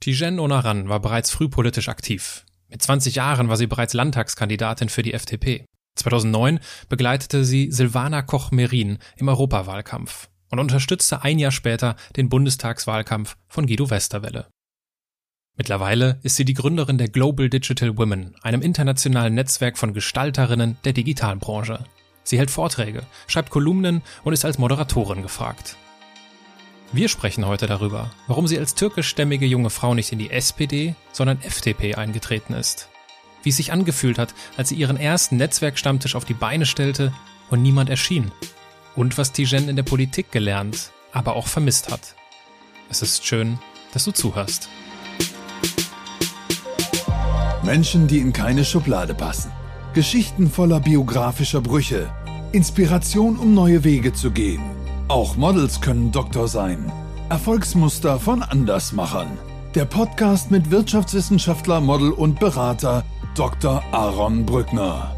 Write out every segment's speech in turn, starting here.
Tijen Onaran war bereits früh politisch aktiv. Mit 20 Jahren war sie bereits Landtagskandidatin für die FDP. 2009 begleitete sie Silvana Koch-Merin im Europawahlkampf und unterstützte ein Jahr später den Bundestagswahlkampf von Guido Westerwelle. Mittlerweile ist sie die Gründerin der Global Digital Women, einem internationalen Netzwerk von Gestalterinnen der Digitalbranche. Sie hält Vorträge, schreibt Kolumnen und ist als Moderatorin gefragt. Wir sprechen heute darüber, warum sie als türkischstämmige junge Frau nicht in die SPD, sondern FDP eingetreten ist. Wie es sich angefühlt hat, als sie ihren ersten Netzwerkstammtisch auf die Beine stellte und niemand erschien. Und was Tijen in der Politik gelernt, aber auch vermisst hat. Es ist schön, dass du zuhörst. Menschen, die in keine Schublade passen. Geschichten voller biografischer Brüche. Inspiration, um neue Wege zu gehen auch Models können Doktor sein. Erfolgsmuster von Andersmachern. Der Podcast mit Wirtschaftswissenschaftler, Model und Berater Dr. Aaron Brückner.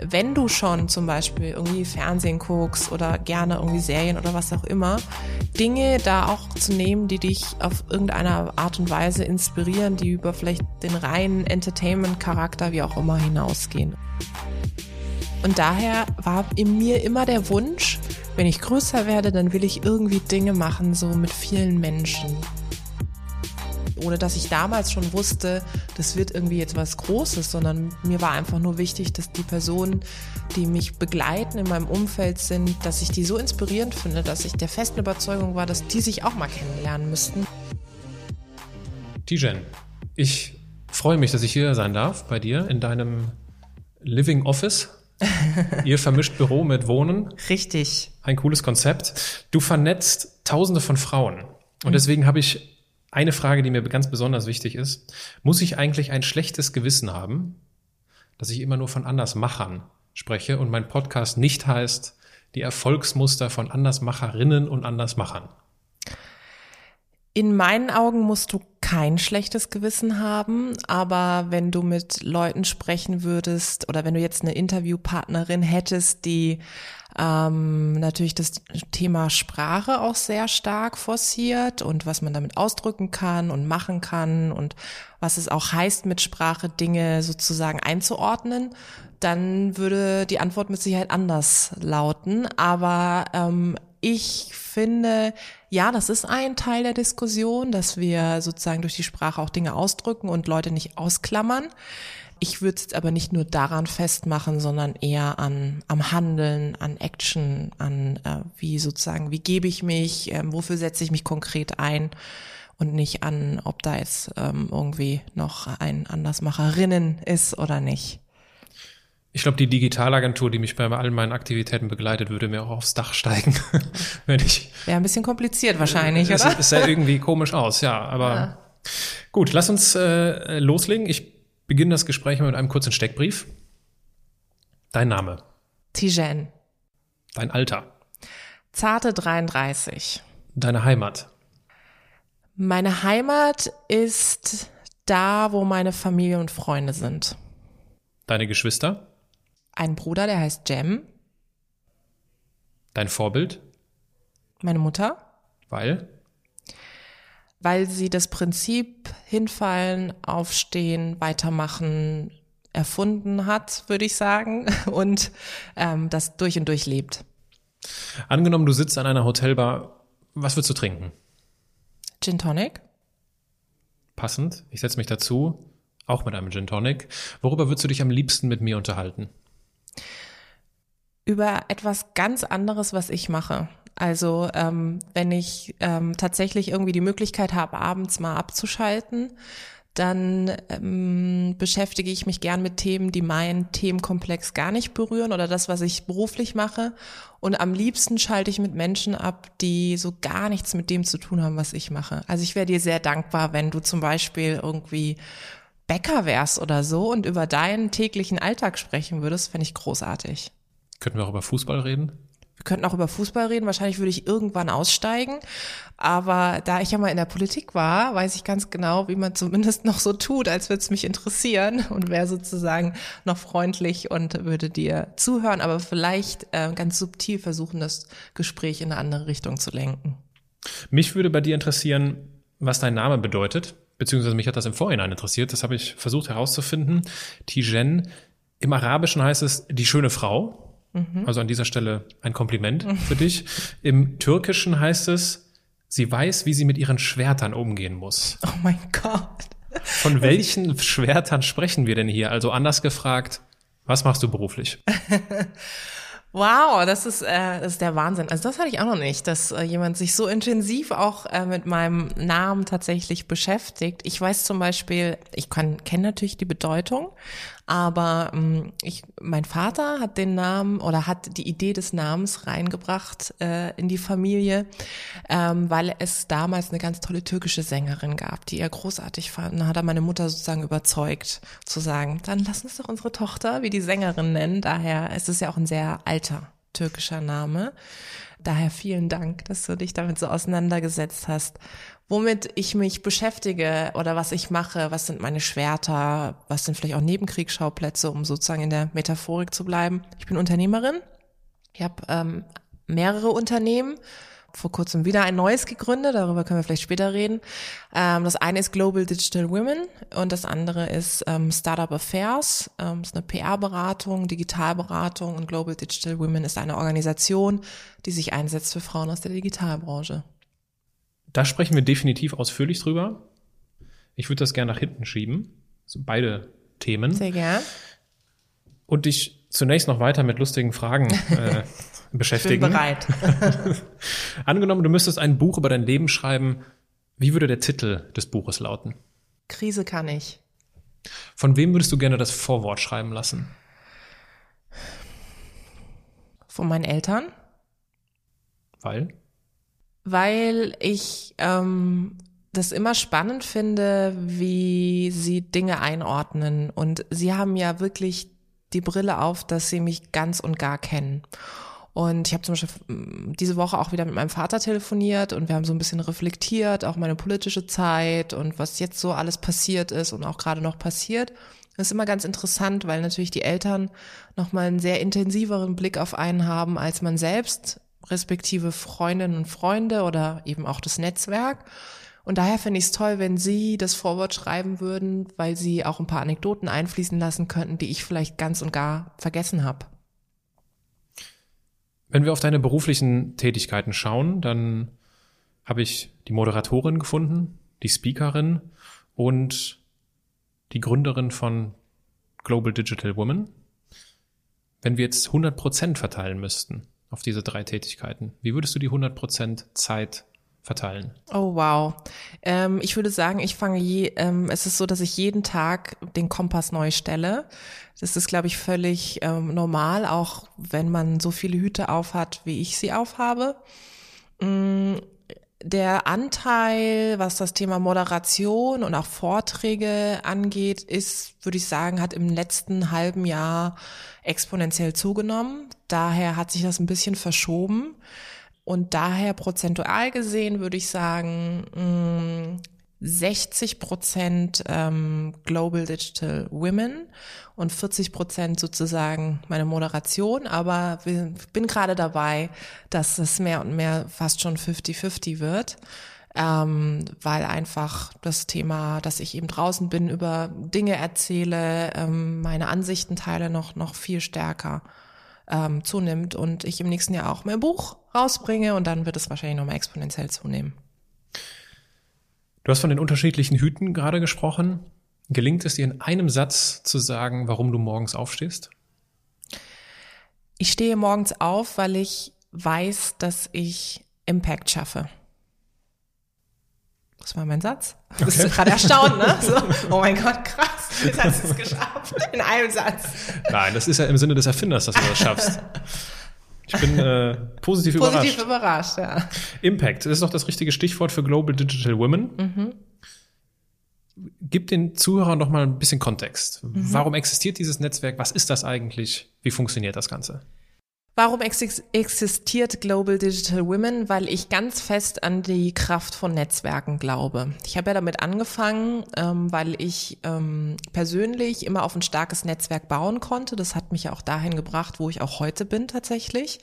Wenn du schon zum Beispiel irgendwie Fernsehen guckst oder gerne irgendwie Serien oder was auch immer, Dinge da auch zu nehmen, die dich auf irgendeine Art und Weise inspirieren, die über vielleicht den reinen Entertainment-Charakter wie auch immer hinausgehen. Und daher war in mir immer der Wunsch, wenn ich größer werde, dann will ich irgendwie Dinge machen, so mit vielen Menschen. Ohne dass ich damals schon wusste, das wird irgendwie jetzt was Großes, sondern mir war einfach nur wichtig, dass die Personen, die mich begleiten in meinem Umfeld sind, dass ich die so inspirierend finde, dass ich der festen Überzeugung war, dass die sich auch mal kennenlernen müssten. Tijen, ich freue mich, dass ich hier sein darf bei dir in deinem Living Office Ihr vermischt Büro mit Wohnen. Richtig. Ein cooles Konzept. Du vernetzt Tausende von Frauen. Und mhm. deswegen habe ich eine Frage, die mir ganz besonders wichtig ist. Muss ich eigentlich ein schlechtes Gewissen haben, dass ich immer nur von Andersmachern spreche und mein Podcast nicht heißt die Erfolgsmuster von Andersmacherinnen und Andersmachern? In meinen Augen musst du kein schlechtes Gewissen haben, aber wenn du mit Leuten sprechen würdest oder wenn du jetzt eine Interviewpartnerin hättest, die ähm, natürlich das Thema Sprache auch sehr stark forciert und was man damit ausdrücken kann und machen kann und was es auch heißt, mit Sprache Dinge sozusagen einzuordnen, dann würde die Antwort mit Sicherheit anders lauten. Aber ähm, ich finde, ja, das ist ein Teil der Diskussion, dass wir sozusagen durch die Sprache auch Dinge ausdrücken und Leute nicht ausklammern. Ich würde es aber nicht nur daran festmachen, sondern eher an am Handeln, an Action, an äh, wie sozusagen, wie gebe ich mich, äh, wofür setze ich mich konkret ein und nicht an, ob da jetzt ähm, irgendwie noch ein Andersmacherinnen ist oder nicht. Ich glaube, die Digitalagentur, die mich bei all meinen Aktivitäten begleitet, würde mir auch aufs Dach steigen, wenn ich. Wäre ein bisschen kompliziert wahrscheinlich, es, oder? Es sah irgendwie komisch aus, ja. Aber ja. gut, lass uns äh, loslegen. Ich beginne das Gespräch mit einem kurzen Steckbrief. Dein Name? Tijen. Dein Alter? Zarte 33. Deine Heimat? Meine Heimat ist da, wo meine Familie und Freunde sind. Deine Geschwister? Einen Bruder, der heißt Jem. Dein Vorbild? Meine Mutter. Weil? Weil sie das Prinzip hinfallen, aufstehen, weitermachen erfunden hat, würde ich sagen, und ähm, das durch und durch lebt. Angenommen, du sitzt an einer Hotelbar, was würdest du trinken? Gin Tonic. Passend. Ich setze mich dazu, auch mit einem Gin Tonic. Worüber würdest du dich am liebsten mit mir unterhalten? Über etwas ganz anderes, was ich mache. Also ähm, wenn ich ähm, tatsächlich irgendwie die Möglichkeit habe, abends mal abzuschalten, dann ähm, beschäftige ich mich gern mit Themen, die meinen Themenkomplex gar nicht berühren oder das, was ich beruflich mache. Und am liebsten schalte ich mit Menschen ab, die so gar nichts mit dem zu tun haben, was ich mache. Also ich wäre dir sehr dankbar, wenn du zum Beispiel irgendwie Bäcker wärst oder so und über deinen täglichen Alltag sprechen würdest, fände ich großartig. Könnten wir auch über Fußball reden? Wir könnten auch über Fußball reden. Wahrscheinlich würde ich irgendwann aussteigen. Aber da ich ja mal in der Politik war, weiß ich ganz genau, wie man zumindest noch so tut, als würde es mich interessieren und wäre sozusagen noch freundlich und würde dir zuhören, aber vielleicht äh, ganz subtil versuchen, das Gespräch in eine andere Richtung zu lenken. Mich würde bei dir interessieren, was dein Name bedeutet, beziehungsweise mich hat das im Vorhinein interessiert. Das habe ich versucht herauszufinden. Tijen, im Arabischen heißt es die schöne Frau. Mhm. Also an dieser Stelle ein Kompliment mhm. für dich. Im Türkischen heißt es, sie weiß, wie sie mit ihren Schwertern umgehen muss. Oh mein Gott. Von welchen Schwertern sprechen wir denn hier? Also anders gefragt, was machst du beruflich? Wow, das ist, äh, das ist der Wahnsinn. Also das hatte ich auch noch nicht, dass äh, jemand sich so intensiv auch äh, mit meinem Namen tatsächlich beschäftigt. Ich weiß zum Beispiel, ich kenne natürlich die Bedeutung, aber ähm, ich, mein Vater hat den Namen oder hat die Idee des Namens reingebracht äh, in die Familie, ähm, weil es damals eine ganz tolle türkische Sängerin gab, die er großartig fand. Da hat er meine Mutter sozusagen überzeugt, zu sagen, dann lass uns doch unsere Tochter wie die Sängerin nennen. Daher ist es ja auch ein sehr alter türkischer Name. Daher vielen Dank, dass du dich damit so auseinandergesetzt hast womit ich mich beschäftige oder was ich mache, was sind meine Schwerter, was sind vielleicht auch Nebenkriegsschauplätze, um sozusagen in der Metaphorik zu bleiben. Ich bin Unternehmerin. Ich habe ähm, mehrere Unternehmen, vor kurzem wieder ein neues gegründet, darüber können wir vielleicht später reden. Ähm, das eine ist Global Digital Women und das andere ist ähm, Startup Affairs. Ähm, das ist eine PR-Beratung, Digitalberatung und Global Digital Women ist eine Organisation, die sich einsetzt für Frauen aus der Digitalbranche. Da sprechen wir definitiv ausführlich drüber. Ich würde das gerne nach hinten schieben. Also beide Themen. Sehr gern. Und dich zunächst noch weiter mit lustigen Fragen äh, beschäftigen. Ich bin bereit. Angenommen, du müsstest ein Buch über dein Leben schreiben. Wie würde der Titel des Buches lauten? Krise kann ich. Von wem würdest du gerne das Vorwort schreiben lassen? Von meinen Eltern. Weil? Weil ich ähm, das immer spannend finde, wie sie Dinge einordnen. Und sie haben ja wirklich die Brille auf, dass sie mich ganz und gar kennen. Und ich habe zum Beispiel mm, diese Woche auch wieder mit meinem Vater telefoniert und wir haben so ein bisschen reflektiert, auch meine politische Zeit und was jetzt so alles passiert ist und auch gerade noch passiert. Das ist immer ganz interessant, weil natürlich die Eltern nochmal einen sehr intensiveren Blick auf einen haben als man selbst respektive Freundinnen und Freunde oder eben auch das Netzwerk. Und daher finde ich es toll, wenn Sie das Vorwort schreiben würden, weil Sie auch ein paar Anekdoten einfließen lassen könnten, die ich vielleicht ganz und gar vergessen habe. Wenn wir auf deine beruflichen Tätigkeiten schauen, dann habe ich die Moderatorin gefunden, die Speakerin und die Gründerin von Global Digital Women. Wenn wir jetzt 100 Prozent verteilen müssten, auf diese drei Tätigkeiten? Wie würdest du die 100% Zeit verteilen? Oh wow. Ähm, ich würde sagen, ich fange je, ähm, es ist so, dass ich jeden Tag den Kompass neu stelle. Das ist, glaube ich, völlig ähm, normal, auch wenn man so viele Hüte aufhat, wie ich sie aufhabe. Mm, der Anteil, was das Thema Moderation und auch Vorträge angeht, ist, würde ich sagen, hat im letzten halben Jahr exponentiell zugenommen. Daher hat sich das ein bisschen verschoben. Und daher prozentual gesehen würde ich sagen, 60 mm, Prozent ähm, Global Digital Women und 40 Prozent sozusagen meine Moderation. Aber ich bin gerade dabei, dass es mehr und mehr fast schon 50-50 wird ähm, weil einfach das Thema, dass ich eben draußen bin, über Dinge erzähle, ähm, meine Ansichten teile, noch, noch viel stärker ähm, zunimmt und ich im nächsten Jahr auch mein Buch rausbringe und dann wird es wahrscheinlich nochmal exponentiell zunehmen. Du hast von den unterschiedlichen Hüten gerade gesprochen. Gelingt es dir in einem Satz zu sagen, warum du morgens aufstehst? Ich stehe morgens auf, weil ich weiß, dass ich Impact schaffe. Das war mein Satz. Du bist okay. gerade erstaunt, ne? So, oh mein Gott, krass, jetzt hast du es geschafft. In einem Satz. Nein, das ist ja im Sinne des Erfinders, dass du das schaffst. Ich bin äh, positiv, überrascht. Positiv überrascht, ja. Impact, das ist doch das richtige Stichwort für Global Digital Women. Mhm. Gib den Zuhörern doch mal ein bisschen Kontext. Mhm. Warum existiert dieses Netzwerk? Was ist das eigentlich? Wie funktioniert das Ganze? Warum existiert Global Digital Women? Weil ich ganz fest an die Kraft von Netzwerken glaube. Ich habe ja damit angefangen, ähm, weil ich ähm, persönlich immer auf ein starkes Netzwerk bauen konnte. Das hat mich auch dahin gebracht, wo ich auch heute bin tatsächlich.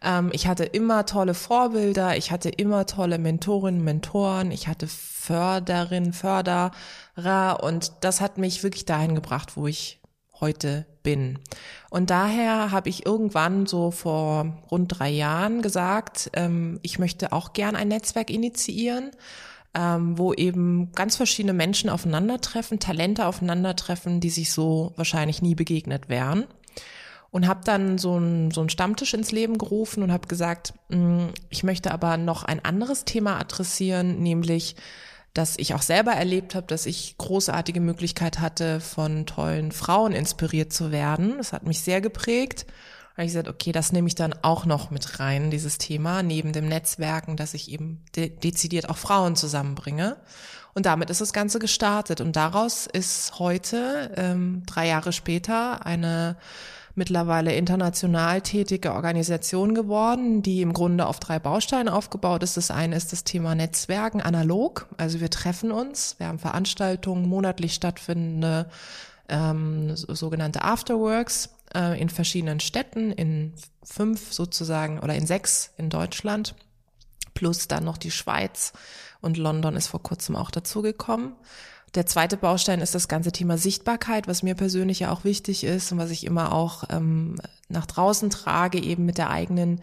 Ähm, ich hatte immer tolle Vorbilder, ich hatte immer tolle Mentorinnen, Mentoren, ich hatte Förderinnen, Förderer und das hat mich wirklich dahin gebracht, wo ich heute bin. Und daher habe ich irgendwann so vor rund drei Jahren gesagt, ähm, ich möchte auch gern ein Netzwerk initiieren ähm, wo eben ganz verschiedene Menschen aufeinandertreffen, Talente aufeinandertreffen, die sich so wahrscheinlich nie begegnet wären. Und habe dann so einen so Stammtisch ins Leben gerufen und habe gesagt, mh, mm, ich möchte aber noch ein anderes Thema adressieren, nämlich dass ich auch selber erlebt habe, dass ich großartige Möglichkeit hatte, von tollen Frauen inspiriert zu werden. Das hat mich sehr geprägt habe ich gesagt, okay, das nehme ich dann auch noch mit rein, dieses Thema, neben dem Netzwerken, dass ich eben de dezidiert auch Frauen zusammenbringe. Und damit ist das Ganze gestartet. Und daraus ist heute, ähm, drei Jahre später, eine mittlerweile international tätige Organisation geworden, die im Grunde auf drei Bausteine aufgebaut ist. Das eine ist das Thema Netzwerken analog. Also wir treffen uns, wir haben Veranstaltungen, monatlich stattfindende ähm, sogenannte Afterworks äh, in verschiedenen Städten, in fünf sozusagen oder in sechs in Deutschland, plus dann noch die Schweiz und London ist vor kurzem auch dazugekommen. Der zweite Baustein ist das ganze Thema Sichtbarkeit, was mir persönlich ja auch wichtig ist und was ich immer auch ähm, nach draußen trage, eben mit der eigenen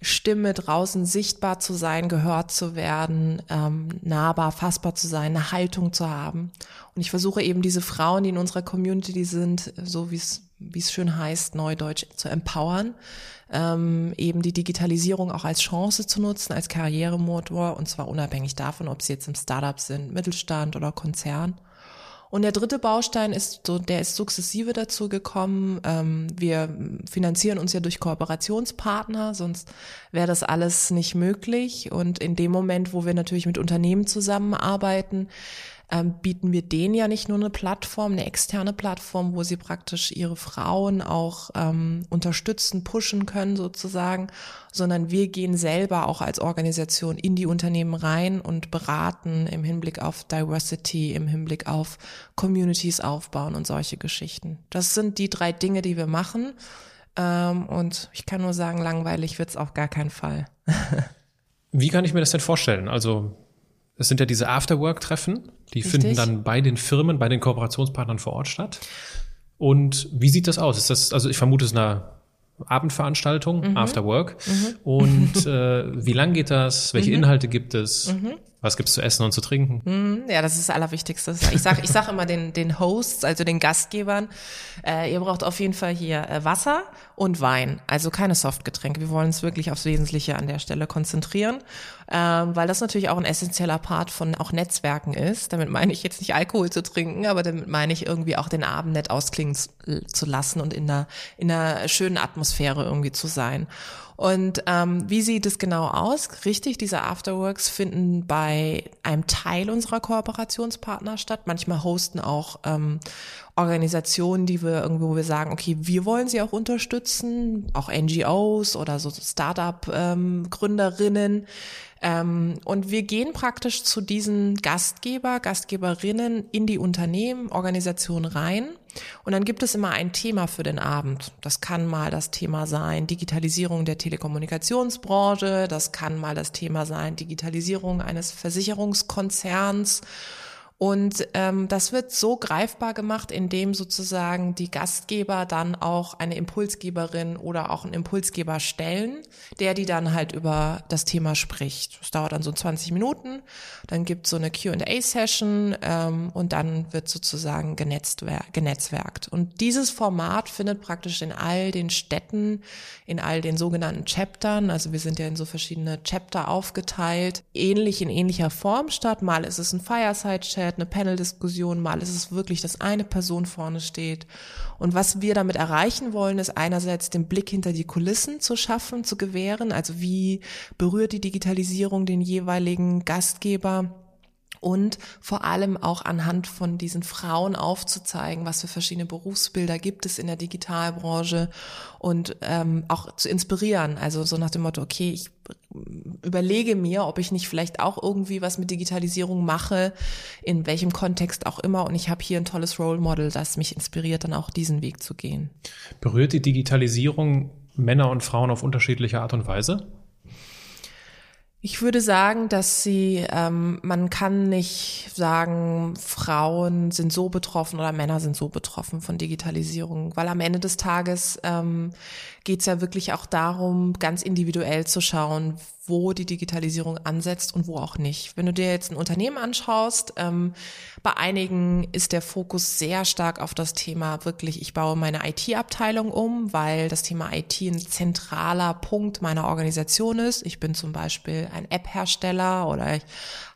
Stimme draußen sichtbar zu sein, gehört zu werden, ähm, nahbar, fassbar zu sein, eine Haltung zu haben. Und ich versuche eben diese Frauen, die in unserer Community sind, so wie es wie es schön heißt, neudeutsch zu empowern, ähm, eben die Digitalisierung auch als Chance zu nutzen, als Karrieremotor und zwar unabhängig davon, ob sie jetzt im Startup sind, Mittelstand oder Konzern. Und der dritte Baustein ist so, der ist sukzessive dazu gekommen. Ähm, wir finanzieren uns ja durch Kooperationspartner, sonst wäre das alles nicht möglich. Und in dem Moment, wo wir natürlich mit Unternehmen zusammenarbeiten, ähm, bieten wir denen ja nicht nur eine Plattform, eine externe Plattform, wo sie praktisch ihre Frauen auch ähm, unterstützen, pushen können sozusagen, sondern wir gehen selber auch als Organisation in die Unternehmen rein und beraten im Hinblick auf Diversity, im Hinblick auf Communities aufbauen und solche Geschichten. Das sind die drei Dinge, die wir machen. Ähm, und ich kann nur sagen, langweilig wird's auf gar keinen Fall. Wie kann ich mir das denn vorstellen? Also es sind ja diese Afterwork-Treffen, die Richtig. finden dann bei den Firmen, bei den Kooperationspartnern vor Ort statt. Und wie sieht das aus? Ist das, also ich vermute, es ist eine Abendveranstaltung, mhm. After Work. Mhm. Und äh, wie lang geht das? Welche mhm. Inhalte gibt es? Mhm. Was gibt's zu essen und zu trinken? Mhm, ja, das ist das Allerwichtigste. Ich sag, ich sag immer den, den Hosts, also den Gastgebern, äh, ihr braucht auf jeden Fall hier äh, Wasser und Wein, also keine Softgetränke. Wir wollen uns wirklich aufs Wesentliche an der Stelle konzentrieren, ähm, weil das natürlich auch ein essentieller Part von auch Netzwerken ist. Damit meine ich jetzt nicht Alkohol zu trinken, aber damit meine ich irgendwie auch den Abend nett ausklingen zu lassen und in einer, in einer schönen Atmosphäre irgendwie zu sein. Und ähm, wie sieht es genau aus? Richtig, diese Afterworks finden bei einem Teil unserer Kooperationspartner statt. Manchmal hosten auch ähm, Organisationen, die wir irgendwo, wo wir sagen, okay, wir wollen sie auch unterstützen, auch NGOs oder so Startup-Gründerinnen. Ähm, ähm, und wir gehen praktisch zu diesen Gastgeber, Gastgeberinnen in die Unternehmen, Organisationen rein. Und dann gibt es immer ein Thema für den Abend. Das kann mal das Thema sein Digitalisierung der Telekommunikationsbranche. Das kann mal das Thema sein Digitalisierung eines Versicherungskonzerns. Und ähm, das wird so greifbar gemacht, indem sozusagen die Gastgeber dann auch eine Impulsgeberin oder auch einen Impulsgeber stellen, der die dann halt über das Thema spricht. Das dauert dann so 20 Minuten, dann gibt es so eine Q&A-Session ähm, und dann wird sozusagen genetzwerkt. Und dieses Format findet praktisch in all den Städten, in all den sogenannten Chaptern, also wir sind ja in so verschiedene Chapter aufgeteilt, ähnlich in ähnlicher Form statt. Mal ist es ein Fireside-Chat, Chat, eine Panel-Diskussion, mal ist es wirklich, dass eine Person vorne steht. Und was wir damit erreichen wollen, ist einerseits den Blick hinter die Kulissen zu schaffen, zu gewähren. Also wie berührt die Digitalisierung den jeweiligen Gastgeber? Und vor allem auch anhand von diesen Frauen aufzuzeigen, was für verschiedene Berufsbilder gibt es in der Digitalbranche und ähm, auch zu inspirieren. Also so nach dem Motto, okay, ich überlege mir, ob ich nicht vielleicht auch irgendwie was mit Digitalisierung mache, in welchem Kontext auch immer. Und ich habe hier ein tolles Role Model, das mich inspiriert, dann auch diesen Weg zu gehen. Berührt die Digitalisierung Männer und Frauen auf unterschiedliche Art und Weise? Ich würde sagen, dass sie, ähm, man kann nicht sagen, Frauen sind so betroffen oder Männer sind so betroffen von Digitalisierung, weil am Ende des Tages ähm, geht es ja wirklich auch darum, ganz individuell zu schauen, wo die Digitalisierung ansetzt und wo auch nicht. Wenn du dir jetzt ein Unternehmen anschaust, ähm, bei einigen ist der Fokus sehr stark auf das Thema wirklich, ich baue meine IT-Abteilung um, weil das Thema IT ein zentraler Punkt meiner Organisation ist. Ich bin zum Beispiel ein App-Hersteller oder ich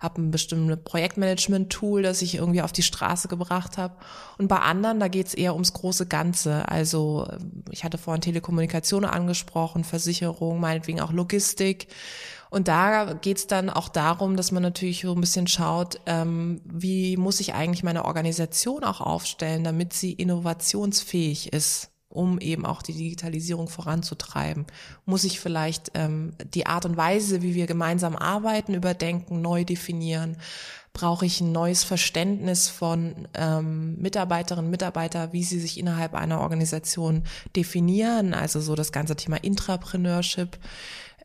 habe ein bestimmtes Projektmanagement-Tool, das ich irgendwie auf die Straße gebracht habe. Und bei anderen, da geht es eher ums große Ganze. Also ich hatte vorhin Telekommunikation angesprochen, Versicherung, meinetwegen auch Logistik. Und da geht's dann auch darum, dass man natürlich so ein bisschen schaut, ähm, wie muss ich eigentlich meine Organisation auch aufstellen, damit sie innovationsfähig ist, um eben auch die Digitalisierung voranzutreiben. Muss ich vielleicht ähm, die Art und Weise, wie wir gemeinsam arbeiten, überdenken, neu definieren? Brauche ich ein neues Verständnis von ähm, Mitarbeiterinnen und Mitarbeiter, wie sie sich innerhalb einer Organisation definieren? Also so das ganze Thema Intrapreneurship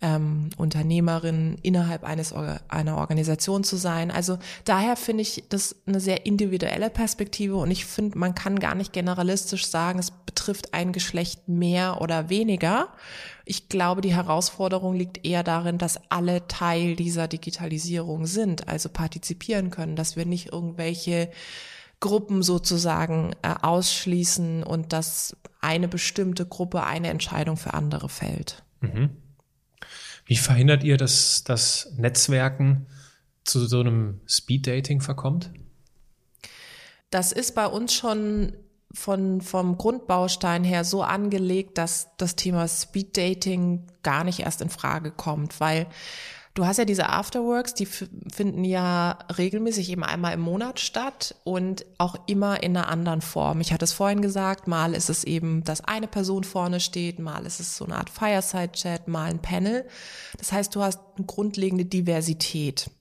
ähm, Unternehmerin innerhalb eines einer Organisation zu sein. Also daher finde ich das eine sehr individuelle Perspektive und ich finde, man kann gar nicht generalistisch sagen, es betrifft ein Geschlecht mehr oder weniger. Ich glaube, die Herausforderung liegt eher darin, dass alle Teil dieser Digitalisierung sind, also partizipieren können, dass wir nicht irgendwelche Gruppen sozusagen äh, ausschließen und dass eine bestimmte Gruppe eine Entscheidung für andere fällt. Mhm. Wie verhindert ihr, dass das Netzwerken zu so einem Speed-Dating verkommt? Das ist bei uns schon von, vom Grundbaustein her so angelegt, dass das Thema Speed-Dating gar nicht erst in Frage kommt, weil Du hast ja diese Afterworks, die finden ja regelmäßig eben einmal im Monat statt und auch immer in einer anderen Form. Ich hatte es vorhin gesagt, mal ist es eben, dass eine Person vorne steht, mal ist es so eine Art Fireside-Chat, mal ein Panel. Das heißt, du hast eine grundlegende Diversität.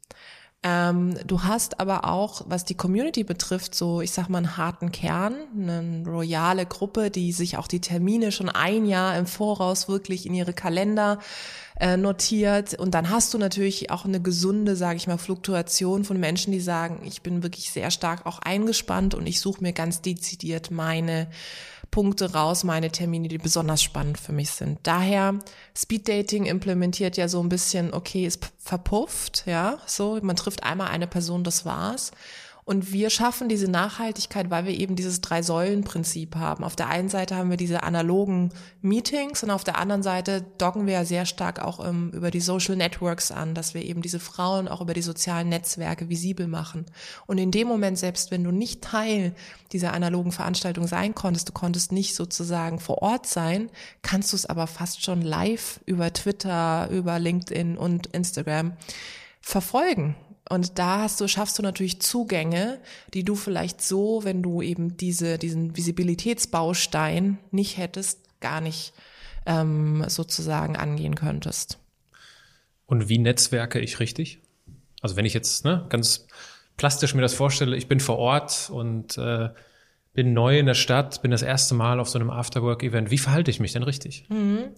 Ähm, du hast aber auch, was die Community betrifft, so, ich sag mal, einen harten Kern, eine royale Gruppe, die sich auch die Termine schon ein Jahr im Voraus wirklich in ihre Kalender äh, notiert. Und dann hast du natürlich auch eine gesunde, sage ich mal, Fluktuation von Menschen, die sagen, ich bin wirklich sehr stark auch eingespannt und ich suche mir ganz dezidiert meine Punkte raus, meine Termine, die besonders spannend für mich sind. Daher Speed Dating implementiert ja so ein bisschen, okay, ist verpufft, ja, so, man trifft einmal eine Person, das war's. Und wir schaffen diese Nachhaltigkeit, weil wir eben dieses Drei-Säulen-Prinzip haben. Auf der einen Seite haben wir diese analogen Meetings und auf der anderen Seite docken wir ja sehr stark auch um, ähm, über die Social Networks an, dass wir eben diese Frauen auch über die sozialen Netzwerke visibel machen. Und in dem Moment, selbst wenn du nicht Teil dieser analogen Veranstaltung sein konntest, du konntest nicht sozusagen vor Ort sein, kannst du es aber fast schon live über Twitter, über LinkedIn und Instagram verfolgen. Und da hast du, schaffst du natürlich Zugänge, die du vielleicht so, wenn du eben diese, diesen Visibilitätsbaustein nicht hättest, gar nicht ähm, sozusagen angehen könntest. Und wie netzwerke ich richtig? Also wenn ich jetzt ne, ganz plastisch mir das vorstelle, ich bin vor Ort und äh, bin neu in der Stadt, bin das erste Mal auf so einem Afterwork-Event. Wie verhalte ich mich denn richtig? Mhm.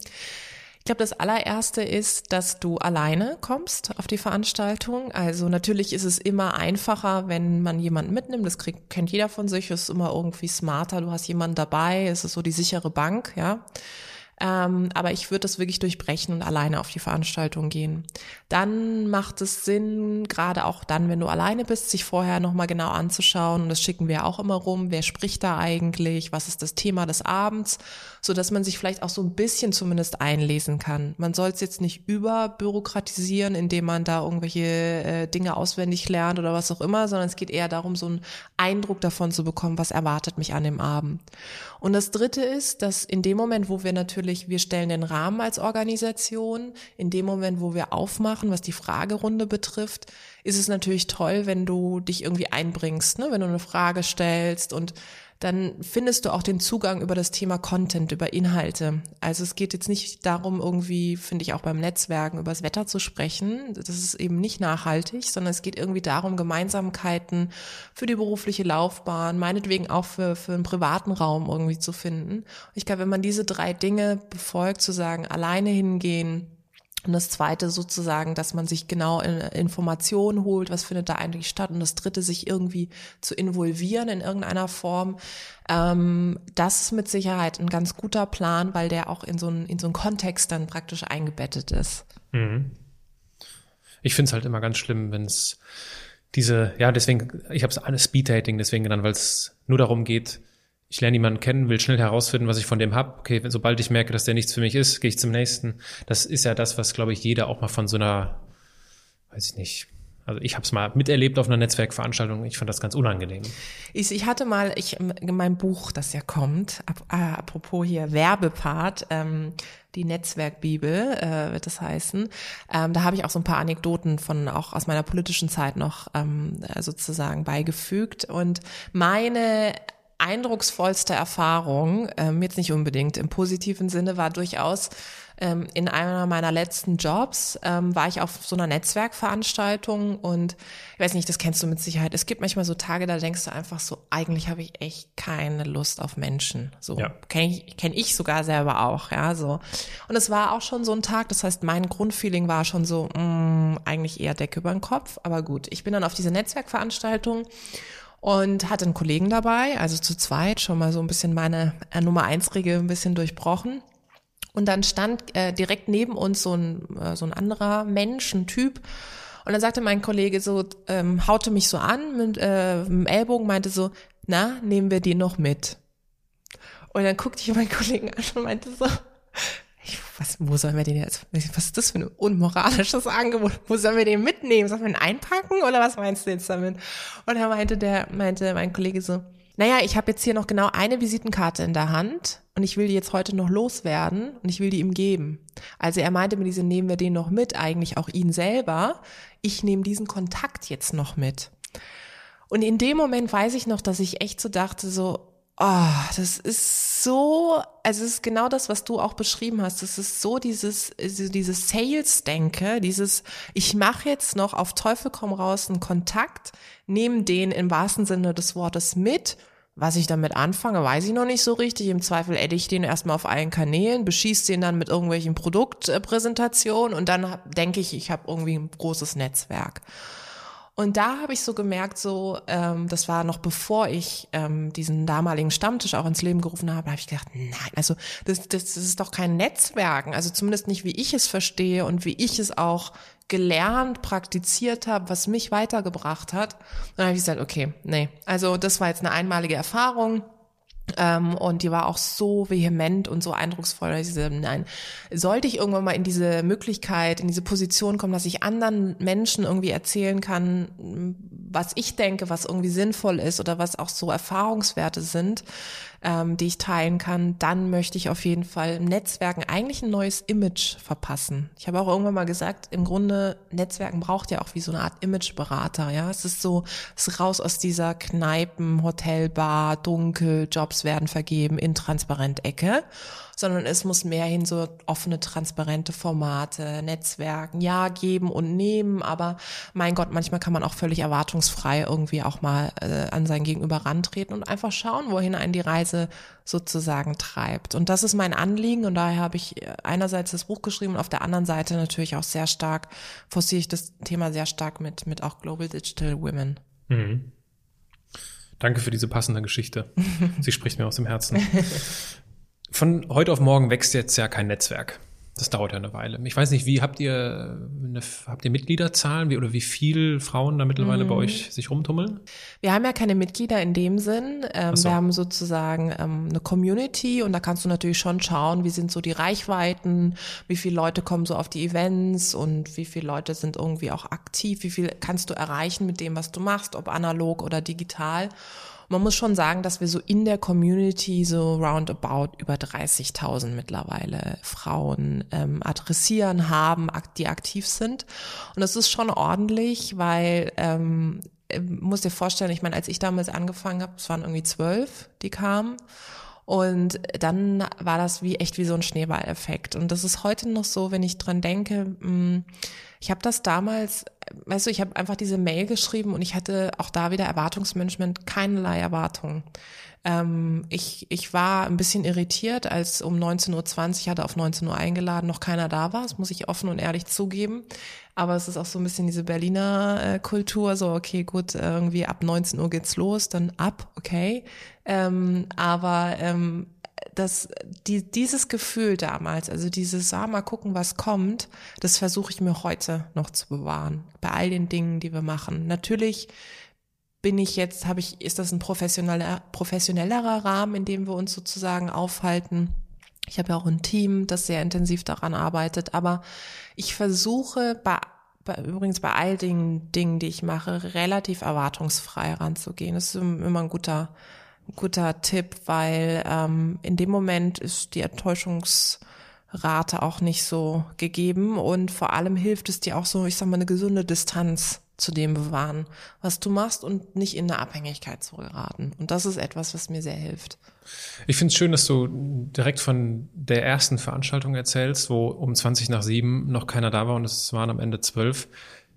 Ich glaube, das allererste ist, dass du alleine kommst auf die Veranstaltung. Also natürlich ist es immer einfacher, wenn man jemanden mitnimmt. Das kriegt, kennt jeder von sich. Es ist immer irgendwie smarter. Du hast jemanden dabei. Es ist so die sichere Bank, ja. Ähm, aber ich würde das wirklich durchbrechen und alleine auf die Veranstaltung gehen. Dann macht es Sinn, gerade auch dann, wenn du alleine bist, sich vorher nochmal genau anzuschauen. Und das schicken wir auch immer rum. Wer spricht da eigentlich? Was ist das Thema des Abends? So dass man sich vielleicht auch so ein bisschen zumindest einlesen kann. Man soll es jetzt nicht überbürokratisieren, indem man da irgendwelche äh, Dinge auswendig lernt oder was auch immer, sondern es geht eher darum, so einen Eindruck davon zu bekommen, was erwartet mich an dem Abend. Und das dritte ist, dass in dem Moment, wo wir natürlich, wir stellen den Rahmen als Organisation, in dem Moment, wo wir aufmachen, was die Fragerunde betrifft, ist es natürlich toll, wenn du dich irgendwie einbringst, ne? wenn du eine Frage stellst und dann findest du auch den Zugang über das Thema Content, über Inhalte. Also es geht jetzt nicht darum, irgendwie, finde ich auch beim Netzwerken, über das Wetter zu sprechen. Das ist eben nicht nachhaltig, sondern es geht irgendwie darum, Gemeinsamkeiten für die berufliche Laufbahn, meinetwegen auch für, für einen privaten Raum irgendwie zu finden. Ich glaube, wenn man diese drei Dinge befolgt, zu sagen, alleine hingehen, und das zweite sozusagen, dass man sich genau Informationen holt, was findet da eigentlich statt. Und das dritte, sich irgendwie zu involvieren in irgendeiner Form. Ähm, das ist mit Sicherheit ein ganz guter Plan, weil der auch in so einen, in so einen Kontext dann praktisch eingebettet ist. Mhm. Ich finde es halt immer ganz schlimm, wenn es diese, ja, deswegen, ich habe es alles Speed-Dating deswegen genannt, weil es nur darum geht, ich lerne jemanden kennen, will schnell herausfinden, was ich von dem hab. Okay, sobald ich merke, dass der nichts für mich ist, gehe ich zum nächsten. Das ist ja das, was, glaube ich, jeder auch mal von so einer, weiß ich nicht, also ich habe es mal miterlebt auf einer Netzwerkveranstaltung. Ich fand das ganz unangenehm. Ich, ich hatte mal, ich in meinem Buch, das ja kommt, ap, äh, apropos hier Werbepart, ähm, die Netzwerkbibel äh, wird das heißen. Ähm, da habe ich auch so ein paar Anekdoten von auch aus meiner politischen Zeit noch ähm, sozusagen beigefügt. Und meine eindrucksvollste Erfahrung, ähm, jetzt nicht unbedingt im positiven Sinne, war durchaus ähm, in einer meiner letzten Jobs, ähm, war ich auf so einer Netzwerkveranstaltung und ich weiß nicht, das kennst du mit Sicherheit. Es gibt manchmal so Tage, da denkst du einfach so, eigentlich habe ich echt keine Lust auf Menschen. So ja. kenne ich, kenn ich sogar selber auch, ja, so. Und es war auch schon so ein Tag, das heißt, mein Grundfeeling war schon so, mh, mm, eigentlich eher Decke über den Kopf, aber gut. Ich bin dann auf diese Netzwerkveranstaltung und hatte einen Kollegen dabei, also zu zweit schon mal so ein bisschen meine äh, Nummer eins Regel ein bisschen durchbrochen. Und dann stand äh, direkt neben uns so ein, äh, so ein anderer Mensch, ein Typ. Und dann sagte mein Kollege so, ähm, haute mich so an mit, äh, mit dem Ellbogen, meinte so, na, nehmen wir die noch mit. Und dann guckte ich meinen Kollegen an und meinte so, ich, was, wo sollen wir den jetzt, was ist das für ein unmoralisches Angebot? Wo sollen wir den mitnehmen? Sollen wir ihn einpacken oder was meinst du jetzt damit? Und er meinte der, meinte mein Kollege so, naja, ich habe jetzt hier noch genau eine Visitenkarte in der Hand und ich will die jetzt heute noch loswerden und ich will die ihm geben. Also er meinte mir, diese nehmen wir den noch mit, eigentlich auch ihn selber. Ich nehme diesen Kontakt jetzt noch mit. Und in dem Moment weiß ich noch, dass ich echt so dachte, so, Oh, das ist so, also es ist genau das, was du auch beschrieben hast. Das ist so dieses, dieses Sales-Denke, dieses, ich mache jetzt noch auf Teufel komm raus einen Kontakt, nehme den im wahrsten Sinne des Wortes mit. Was ich damit anfange, weiß ich noch nicht so richtig. Im Zweifel edde ich den erstmal auf allen Kanälen, beschieße den dann mit irgendwelchen Produktpräsentationen und dann denke ich, ich habe irgendwie ein großes Netzwerk. Und da habe ich so gemerkt, so, ähm, das war noch bevor ich ähm, diesen damaligen Stammtisch auch ins Leben gerufen habe, habe ich gedacht, nein, also das, das, das ist doch kein Netzwerken, also zumindest nicht, wie ich es verstehe und wie ich es auch gelernt, praktiziert habe, was mich weitergebracht hat. Und dann habe ich gesagt, okay, nee, also das war jetzt eine einmalige Erfahrung ähm, und die war auch so vehement und so eindrucksvoll, dass ich gesagt, nein, sollte ich irgendwann mal in diese Möglichkeit, in diese Position kommen, dass ich anderen Menschen irgendwie erzählen kann, was ich denke, was irgendwie sinnvoll ist oder was auch so Erfahrungswerte sind, ähm, die ich teilen kann, dann möchte ich auf jeden Fall Netzwerken eigentlich ein neues Image verpassen. Ich habe auch irgendwann mal gesagt, im Grunde Netzwerken braucht ja auch wie so eine Art Imageberater. Ja, es ist so, es ist raus aus dieser Kneipen, Hotelbar, dunkel, Jobs werden vergeben, intransparent Ecke sondern es muss mehr hin so offene, transparente Formate, Netzwerken, ja, geben und nehmen, aber mein Gott, manchmal kann man auch völlig erwartungsfrei irgendwie auch mal äh, an sein Gegenüber rantreten und einfach schauen, wohin einen die Reise sozusagen treibt. Und das ist mein Anliegen und daher habe ich einerseits das Buch geschrieben und auf der anderen Seite natürlich auch sehr stark, forciere ich das Thema sehr stark mit, mit auch Global Digital Women. Mhm. Danke für diese passende Geschichte. Sie spricht mir aus dem Herzen. von heute auf morgen wächst jetzt ja kein Netzwerk. Das dauert ja eine Weile. Ich weiß nicht, wie habt ihr eine, habt ihr Mitgliederzahlen wie, oder wie viel Frauen da mittlerweile mhm. bei euch sich rumtummeln? Wir haben ja keine Mitglieder in dem Sinn. Ähm, so. Wir haben sozusagen ähm, eine Community und da kannst du natürlich schon schauen, wie sind so die Reichweiten, wie viele Leute kommen so auf die Events und wie viele Leute sind irgendwie auch aktiv, wie viel kannst du erreichen mit dem, was du machst, ob analog oder digital man muss schon sagen, dass wir so in der Community so roundabout über 30.000 mittlerweile Frauen ähm, adressieren haben, die aktiv sind. Und das ist schon ordentlich, weil ähm, äh, muss dir vorstellen, ich meine, als ich damals angefangen habe, es waren irgendwie zwölf, die kamen. Und dann war das wie echt wie so ein Schneeballeffekt. Und das ist heute noch so, wenn ich dran denke, mm, ich habe das damals, weißt du, ich habe einfach diese Mail geschrieben und ich hatte auch da wieder Erwartungsmanagement, keinerlei Erwartungen. Ähm, ich, ich war ein bisschen irritiert, als um 19.20 Uhr, hatte auf 19 Uhr eingeladen, noch keiner da war. Das muss ich offen und ehrlich zugeben. Aber es ist auch so ein bisschen diese Berliner äh, Kultur, so okay, gut, irgendwie ab 19 Uhr geht's los, dann ab, okay. Ähm, aber ähm, das, die, dieses Gefühl damals, also dieses, ah, mal gucken, was kommt, das versuche ich mir heute noch zu bewahren. Bei all den Dingen, die wir machen. Natürlich bin ich jetzt, habe ich, ist das ein professioneller, professionellerer Rahmen, in dem wir uns sozusagen aufhalten. Ich habe ja auch ein Team, das sehr intensiv daran arbeitet, aber ich versuche bei, bei übrigens bei all den Dingen, die ich mache, relativ erwartungsfrei ranzugehen. Das ist immer ein guter, guter Tipp, weil ähm, in dem Moment ist die Enttäuschungsrate auch nicht so gegeben und vor allem hilft es dir auch so, ich sag mal, eine gesunde Distanz zu dem bewahren, was du machst und nicht in eine Abhängigkeit zu geraten. Und das ist etwas, was mir sehr hilft. Ich finde es schön, dass du direkt von der ersten Veranstaltung erzählst, wo um 20 nach 7 noch keiner da war und es waren am Ende 12.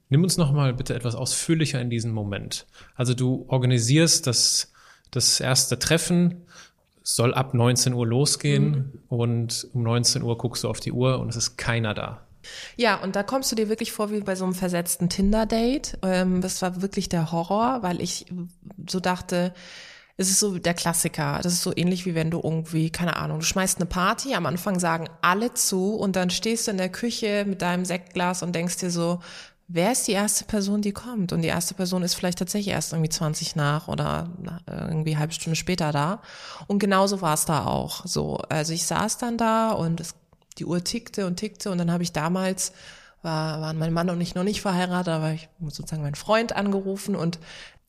Nimm uns noch mal bitte etwas ausführlicher in diesen Moment. Also du organisierst das, das erste Treffen, soll ab 19 Uhr losgehen mhm. und um 19 Uhr guckst du auf die Uhr und es ist keiner da. Ja, und da kommst du dir wirklich vor wie bei so einem versetzten Tinder-Date. Ähm, das war wirklich der Horror, weil ich so dachte, es ist so der Klassiker. Das ist so ähnlich wie wenn du irgendwie, keine Ahnung, du schmeißt eine Party, am Anfang sagen alle zu und dann stehst du in der Küche mit deinem Sektglas und denkst dir so, wer ist die erste Person, die kommt? Und die erste Person ist vielleicht tatsächlich erst irgendwie 20 nach oder irgendwie halbe Stunde später da. Und genauso war es da auch. So, also ich saß dann da und es die Uhr tickte und tickte und dann habe ich damals war, waren mein Mann und ich noch nicht verheiratet, aber ich sozusagen meinen Freund angerufen und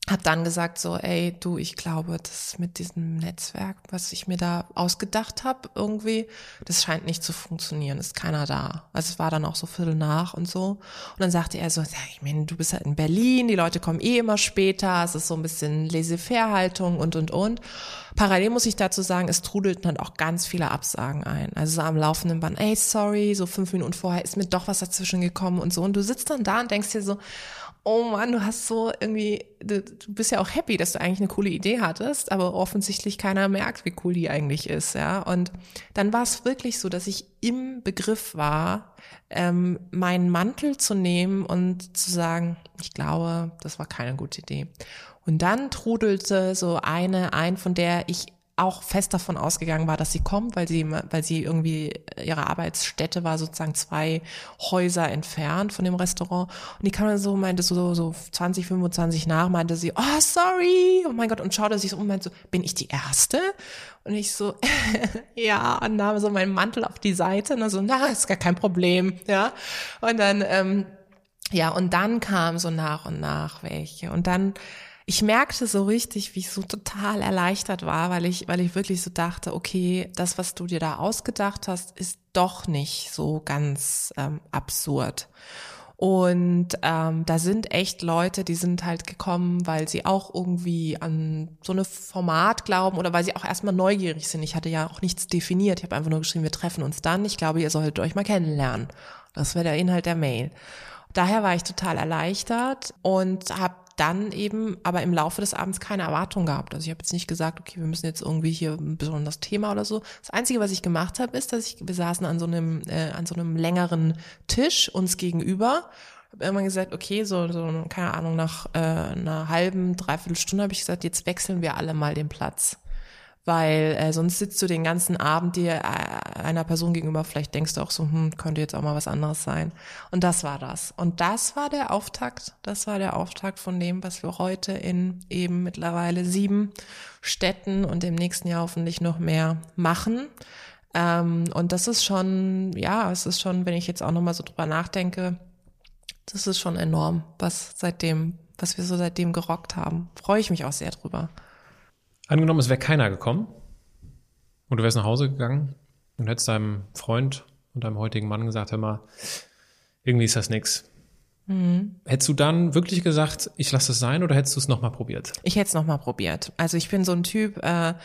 habe dann gesagt so, ey, du, ich glaube, das mit diesem Netzwerk, was ich mir da ausgedacht habe, irgendwie, das scheint nicht zu funktionieren, ist keiner da. Also es war dann auch so Viertel nach und so. Und dann sagte er so, ja, ich meine, du bist halt in Berlin, die Leute kommen eh immer später, es ist so ein bisschen Laissez-faire-Haltung und, und, und. Parallel muss ich dazu sagen, es trudelten dann auch ganz viele Absagen ein. Also so am laufenden Band, ey, sorry, so fünf Minuten vorher ist mir doch was dazwischen gekommen und so. Und du sitzt dann da und denkst dir so, oh Mann, du hast so irgendwie, du, du bist ja auch happy, dass du eigentlich eine coole Idee hattest, aber offensichtlich keiner merkt, wie cool die eigentlich ist, ja. Und dann war es wirklich so, dass ich im Begriff war, ähm, meinen Mantel zu nehmen und zu sagen, ich glaube, das war keine gute Idee. Und dann trudelte so eine ein, von der ich auch fest davon ausgegangen war, dass sie kommt, weil sie, weil sie irgendwie ihre Arbeitsstätte war sozusagen zwei Häuser entfernt von dem Restaurant. Und die kam dann so, meinte so, so 20, 25 nach, meinte sie, oh, sorry, oh mein Gott, und schaute sich so um, meinte so, bin ich die Erste? Und ich so, ja, und nahm so meinen Mantel auf die Seite und so, na, ist gar kein Problem, ja. Und dann, ähm, ja, und dann kam so nach und nach welche. Und dann ich merkte so richtig, wie ich so total erleichtert war, weil ich, weil ich wirklich so dachte, okay, das, was du dir da ausgedacht hast, ist doch nicht so ganz ähm, absurd. Und ähm, da sind echt Leute, die sind halt gekommen, weil sie auch irgendwie an so eine Format glauben oder weil sie auch erstmal neugierig sind. Ich hatte ja auch nichts definiert. Ich habe einfach nur geschrieben, wir treffen uns dann. Ich glaube, ihr solltet euch mal kennenlernen. Das wäre der Inhalt der Mail. Daher war ich total erleichtert und habe dann eben aber im Laufe des Abends keine Erwartung gehabt. Also ich habe jetzt nicht gesagt, okay, wir müssen jetzt irgendwie hier ein besonderes Thema oder so. Das Einzige, was ich gemacht habe, ist, dass ich, wir saßen an so einem, äh, an so einem längeren Tisch uns gegenüber. Habe irgendwann gesagt, okay, so, so keine Ahnung, nach äh, einer halben, dreiviertel Stunde habe ich gesagt, jetzt wechseln wir alle mal den Platz weil äh, sonst sitzt du den ganzen Abend dir äh, einer Person gegenüber, vielleicht denkst du auch so, hm, könnte jetzt auch mal was anderes sein. Und das war das. Und das war der Auftakt, das war der Auftakt von dem, was wir heute in eben mittlerweile sieben Städten und im nächsten Jahr hoffentlich noch mehr machen. Ähm, und das ist schon, ja, es ist schon, wenn ich jetzt auch nochmal so drüber nachdenke, das ist schon enorm, was seitdem, was wir so seitdem gerockt haben. Freue ich mich auch sehr drüber. Angenommen, es wäre keiner gekommen und du wärst nach Hause gegangen und hättest deinem Freund und deinem heutigen Mann gesagt, hör mal, irgendwie ist das nix. Mhm. Hättest du dann wirklich gesagt, ich lasse es sein oder hättest du es nochmal probiert? Ich hätte es nochmal probiert. Also ich bin so ein Typ, äh,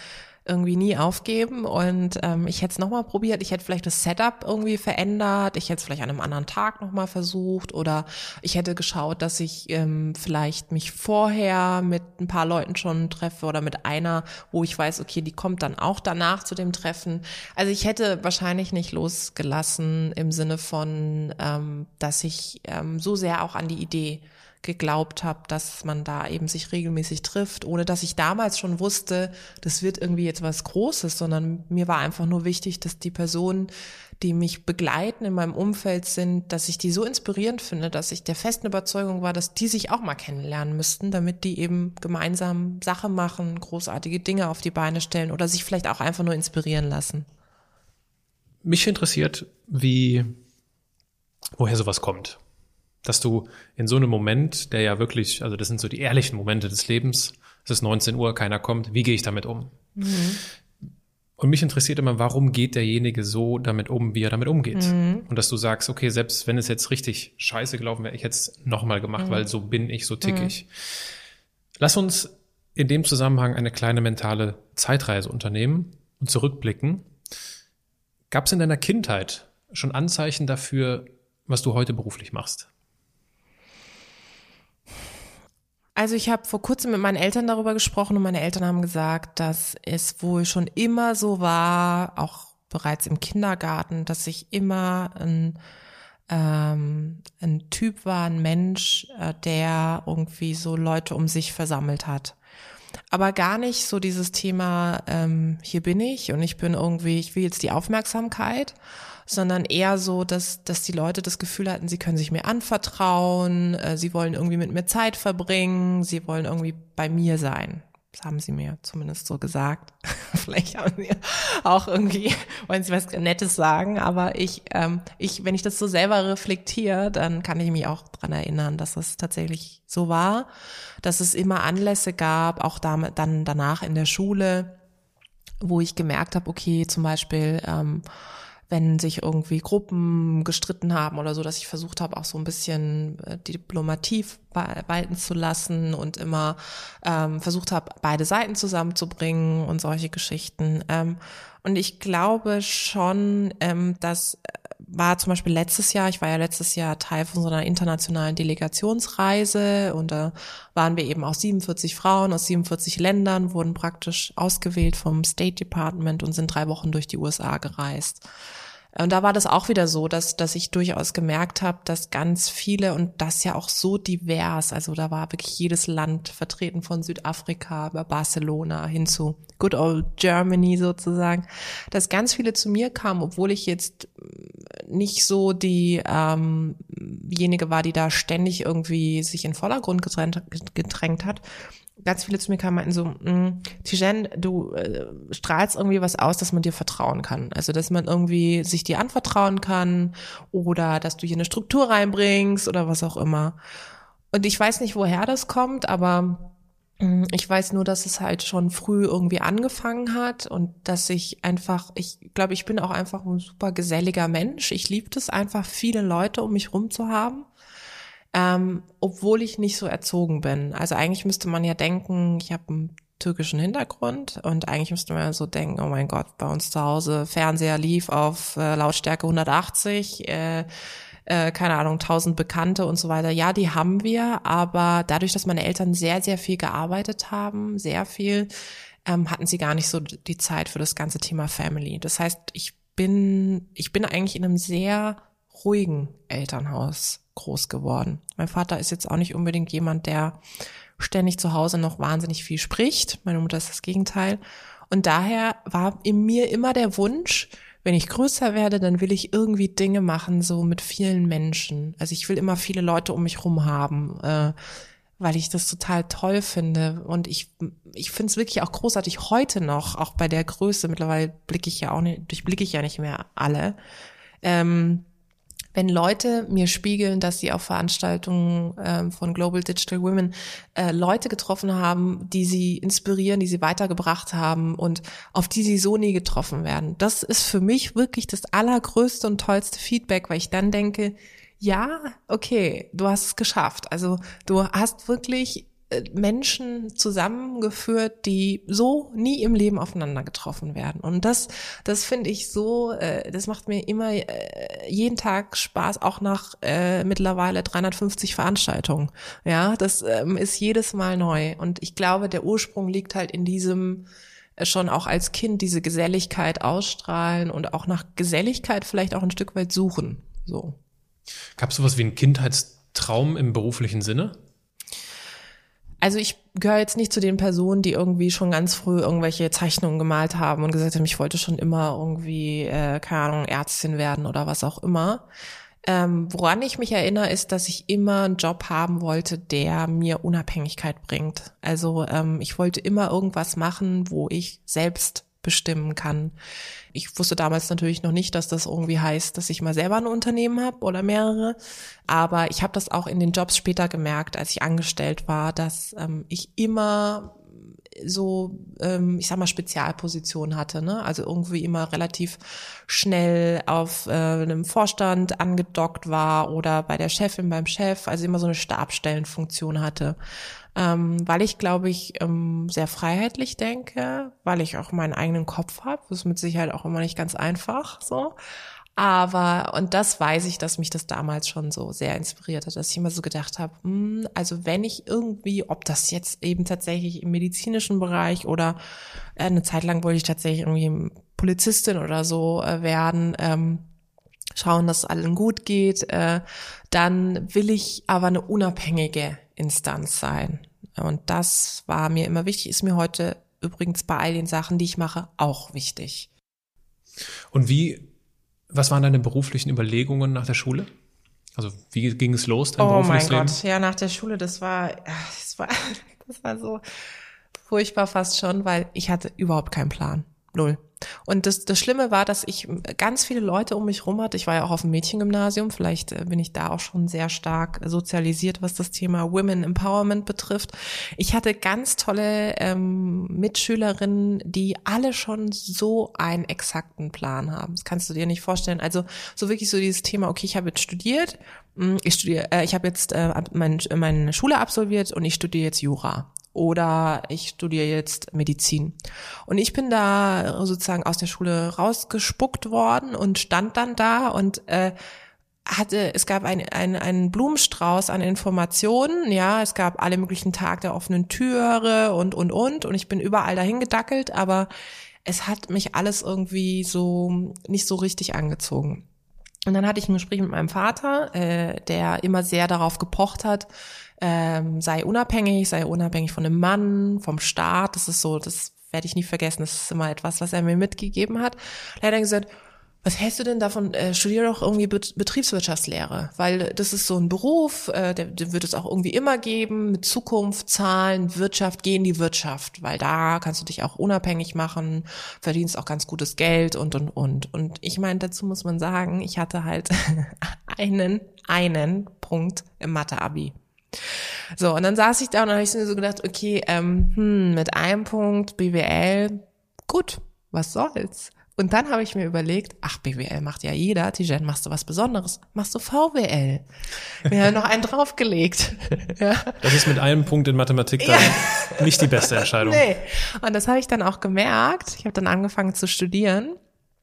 irgendwie nie aufgeben und ähm, ich hätte es nochmal probiert. Ich hätte vielleicht das Setup irgendwie verändert. Ich hätte vielleicht an einem anderen Tag nochmal versucht oder ich hätte geschaut, dass ich ähm, vielleicht mich vorher mit ein paar Leuten schon treffe oder mit einer, wo ich weiß, okay, die kommt dann auch danach zu dem Treffen. Also ich hätte wahrscheinlich nicht losgelassen im Sinne von, ähm, dass ich ähm, so sehr auch an die Idee geglaubt habe, dass man da eben sich regelmäßig trifft, ohne dass ich damals schon wusste, das wird irgendwie jetzt was Großes, sondern mir war einfach nur wichtig, dass die Personen, die mich begleiten in meinem Umfeld sind, dass ich die so inspirierend finde, dass ich der festen Überzeugung war, dass die sich auch mal kennenlernen müssten, damit die eben gemeinsam Sache machen, großartige Dinge auf die Beine stellen oder sich vielleicht auch einfach nur inspirieren lassen. Mich interessiert, wie, woher sowas kommt dass du in so einem Moment, der ja wirklich, also das sind so die ehrlichen Momente des Lebens, es ist 19 Uhr, keiner kommt, wie gehe ich damit um? Mhm. Und mich interessiert immer, warum geht derjenige so damit um, wie er damit umgeht? Mhm. Und dass du sagst, okay, selbst wenn es jetzt richtig scheiße gelaufen wäre, ich hätte es nochmal gemacht, mhm. weil so bin ich, so tick ich. Mhm. Lass uns in dem Zusammenhang eine kleine mentale Zeitreise unternehmen und zurückblicken. Gab es in deiner Kindheit schon Anzeichen dafür, was du heute beruflich machst? Also ich habe vor kurzem mit meinen Eltern darüber gesprochen und meine Eltern haben gesagt, dass es wohl schon immer so war, auch bereits im Kindergarten, dass ich immer ein, ähm, ein Typ war, ein Mensch, äh, der irgendwie so Leute um sich versammelt hat. Aber gar nicht so dieses Thema, ähm, hier bin ich und ich bin irgendwie, ich will jetzt die Aufmerksamkeit, sondern eher so, dass, dass die Leute das Gefühl hatten, sie können sich mir anvertrauen, äh, sie wollen irgendwie mit mir Zeit verbringen, sie wollen irgendwie bei mir sein. Das haben sie mir zumindest so gesagt. Vielleicht haben sie auch irgendwie, wollen sie was Nettes sagen, aber ich, ähm, ich, wenn ich das so selber reflektiere, dann kann ich mich auch dran erinnern, dass es tatsächlich so war, dass es immer Anlässe gab, auch damit, dann danach in der Schule, wo ich gemerkt habe, okay, zum Beispiel, ähm, wenn sich irgendwie Gruppen gestritten haben oder so, dass ich versucht habe, auch so ein bisschen äh, Diplomatie walten zu lassen und immer ähm, versucht habe, beide Seiten zusammenzubringen und solche Geschichten. Ähm, und ich glaube schon, ähm, dass äh, war zum Beispiel letztes Jahr, ich war ja letztes Jahr Teil von so einer internationalen Delegationsreise und da waren wir eben auch 47 Frauen aus 47 Ländern, wurden praktisch ausgewählt vom State Department und sind drei Wochen durch die USA gereist. Und da war das auch wieder so, dass, dass ich durchaus gemerkt habe, dass ganz viele und das ja auch so divers, also da war wirklich jedes Land vertreten von Südafrika über Barcelona hin zu Good Old Germany sozusagen, dass ganz viele zu mir kamen, obwohl ich jetzt nicht so die ähm, diejenige war, die da ständig irgendwie sich in Vordergrund gedrängt, gedrängt hat, ganz viele zu mir kamen meinten so, mm, Tijen, du äh, strahlst irgendwie was aus, dass man dir vertrauen kann. Also, dass man irgendwie sich dir anvertrauen kann oder dass du hier eine Struktur reinbringst oder was auch immer. Und ich weiß nicht, woher das kommt, aber mm, ich weiß nur, dass es halt schon früh irgendwie angefangen hat und dass ich einfach, ich glaube, ich bin auch einfach ein super geselliger Mensch. Ich liebe es einfach, viele Leute um mich rum zu haben ähm, obwohl ich nicht so erzogen bin. Also eigentlich müsste man ja denken, ich habe einen türkischen Hintergrund und eigentlich müsste man ja so denken, oh mein Gott, bei uns zu Hause Fernseher lief auf äh, Lautstärke 180, äh, äh, keine Ahnung, 1000 Bekannte und so weiter. Ja, die haben wir, aber dadurch, dass meine Eltern sehr, sehr viel gearbeitet haben, sehr viel, ähm, hatten sie gar nicht so die Zeit für das ganze Thema Family. Das heißt, ich bin, ich bin eigentlich in einem sehr ruhigen Elternhaus groß geworden. Mein Vater ist jetzt auch nicht unbedingt jemand, der ständig zu Hause noch wahnsinnig viel spricht. Meine Mutter ist das Gegenteil. Und daher war in mir immer der Wunsch, wenn ich größer werde, dann will ich irgendwie Dinge machen, so mit vielen Menschen. Also ich will immer viele Leute um mich rum haben, äh, weil ich das total toll finde. Und ich, ich finde es wirklich auch großartig heute noch, auch bei der Größe. Mittlerweile blicke ich ja auch nicht, durchblicke ich ja nicht mehr alle. Ähm, wenn Leute mir spiegeln, dass sie auf Veranstaltungen ähm, von Global Digital Women äh, Leute getroffen haben, die sie inspirieren, die sie weitergebracht haben und auf die sie so nie getroffen werden. Das ist für mich wirklich das allergrößte und tollste Feedback, weil ich dann denke, ja, okay, du hast es geschafft. Also du hast wirklich äh, Menschen zusammengeführt, die so nie im Leben aufeinander getroffen werden. Und das, das finde ich so, äh, das macht mir immer äh, jeden Tag Spaß, auch nach äh, mittlerweile 350 Veranstaltungen. Ja, das ähm, ist jedes Mal neu. Und ich glaube, der Ursprung liegt halt in diesem äh, schon auch als Kind diese Geselligkeit ausstrahlen und auch nach Geselligkeit vielleicht auch ein Stück weit suchen. So. Gab es sowas wie einen Kindheitstraum im beruflichen Sinne? Also ich gehöre jetzt nicht zu den Personen, die irgendwie schon ganz früh irgendwelche Zeichnungen gemalt haben und gesagt haben, ich wollte schon immer irgendwie, äh, keine Ahnung, Ärztin werden oder was auch immer. Ähm, woran ich mich erinnere, ist, dass ich immer einen Job haben wollte, der mir Unabhängigkeit bringt. Also ähm, ich wollte immer irgendwas machen, wo ich selbst bestimmen kann. Ich wusste damals natürlich noch nicht, dass das irgendwie heißt, dass ich mal selber ein Unternehmen habe oder mehrere. Aber ich habe das auch in den Jobs später gemerkt, als ich angestellt war, dass ähm, ich immer so, ähm, ich sag mal, Spezialposition hatte, ne? Also irgendwie immer relativ schnell auf äh, einem Vorstand angedockt war oder bei der Chefin, beim Chef, also immer so eine Stabstellenfunktion hatte ähm, weil ich, glaube ich, ähm, sehr freiheitlich denke, weil ich auch meinen eigenen Kopf habe. Das ist mit Sicherheit auch immer nicht ganz einfach so. Aber, und das weiß ich, dass mich das damals schon so sehr inspiriert hat, dass ich immer so gedacht habe, hm, also wenn ich irgendwie, ob das jetzt eben tatsächlich im medizinischen Bereich oder äh, eine Zeit lang wollte ich tatsächlich irgendwie Polizistin oder so äh, werden, ähm, schauen, dass es allen gut geht, äh, dann will ich aber eine unabhängige Instanz sein. Und das war mir immer wichtig, ist mir heute übrigens bei all den Sachen, die ich mache, auch wichtig. Und wie, was waren deine beruflichen Überlegungen nach der Schule? Also wie ging es los, dein oh berufliches mein Gott, ja, nach der Schule, das war, das war, das war so furchtbar fast schon, weil ich hatte überhaupt keinen Plan. Null. Und das, das Schlimme war, dass ich ganz viele Leute um mich rum hatte. Ich war ja auch auf dem Mädchengymnasium. Vielleicht äh, bin ich da auch schon sehr stark sozialisiert, was das Thema Women Empowerment betrifft. Ich hatte ganz tolle ähm, Mitschülerinnen, die alle schon so einen exakten Plan haben. Das kannst du dir nicht vorstellen. Also so wirklich so dieses Thema, okay, ich habe jetzt studiert, hm, ich studiere, äh, ich habe jetzt äh, mein, meine Schule absolviert und ich studiere jetzt Jura oder ich studiere jetzt Medizin. Und ich bin da sozusagen aus der Schule rausgespuckt worden und stand dann da und äh, hatte, es gab ein, ein, einen Blumenstrauß an Informationen, ja, es gab alle möglichen Tag der offenen Türe und, und, und, und ich bin überall dahin gedackelt, aber es hat mich alles irgendwie so nicht so richtig angezogen. Und dann hatte ich ein Gespräch mit meinem Vater, äh, der immer sehr darauf gepocht hat, ähm, sei unabhängig, sei unabhängig von einem Mann, vom Staat. Das ist so, das werde ich nie vergessen. Das ist immer etwas, was er mir mitgegeben hat. Leider gesagt, was hältst du denn davon? Äh, studier doch irgendwie Betriebswirtschaftslehre, weil das ist so ein Beruf, äh, der, der wird es auch irgendwie immer geben, mit Zukunft, Zahlen, Wirtschaft, geh in die Wirtschaft, weil da kannst du dich auch unabhängig machen, verdienst auch ganz gutes Geld und und und. Und ich meine, dazu muss man sagen, ich hatte halt einen, einen Punkt im Mathe-Abi. So, und dann saß ich da und dann habe ich mir so gedacht, okay, ähm, hm, mit einem Punkt BWL, gut, was soll's? Und dann habe ich mir überlegt, ach, BWL macht ja jeder, Tijen, machst du was Besonderes? Machst du VWL? Wir haben noch einen draufgelegt. ja. Das ist mit einem Punkt in Mathematik dann ja. nicht die beste Entscheidung. Nee. Und das habe ich dann auch gemerkt. Ich habe dann angefangen zu studieren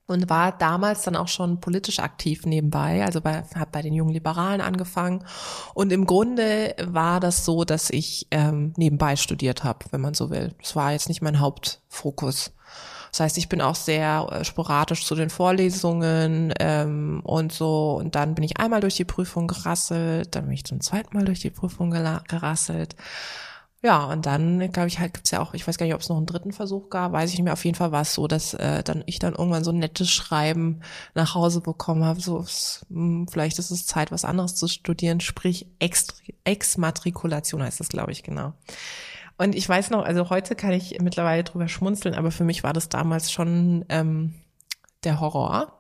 und war damals dann auch schon politisch aktiv nebenbei, also bei, habe bei den jungen Liberalen angefangen und im Grunde war das so, dass ich ähm, nebenbei studiert habe, wenn man so will. Das war jetzt nicht mein Hauptfokus. Das heißt, ich bin auch sehr äh, sporadisch zu den Vorlesungen ähm, und so. Und dann bin ich einmal durch die Prüfung gerasselt, dann bin ich zum zweiten Mal durch die Prüfung gerasselt. Ja, und dann, glaube ich, halt gibt's ja auch, ich weiß gar nicht, ob es noch einen dritten Versuch gab, weiß ich nicht mehr. Auf jeden Fall war es so, dass äh, dann ich dann irgendwann so ein nettes Schreiben nach Hause bekommen habe, so mh, hm, vielleicht ist es Zeit, was anderes zu studieren, sprich Ex Exmatrikulation heißt das, glaube ich, genau. Und ich weiß noch, also heute kann ich mittlerweile drüber schmunzeln, aber für mich war das damals schon ähm, der Horror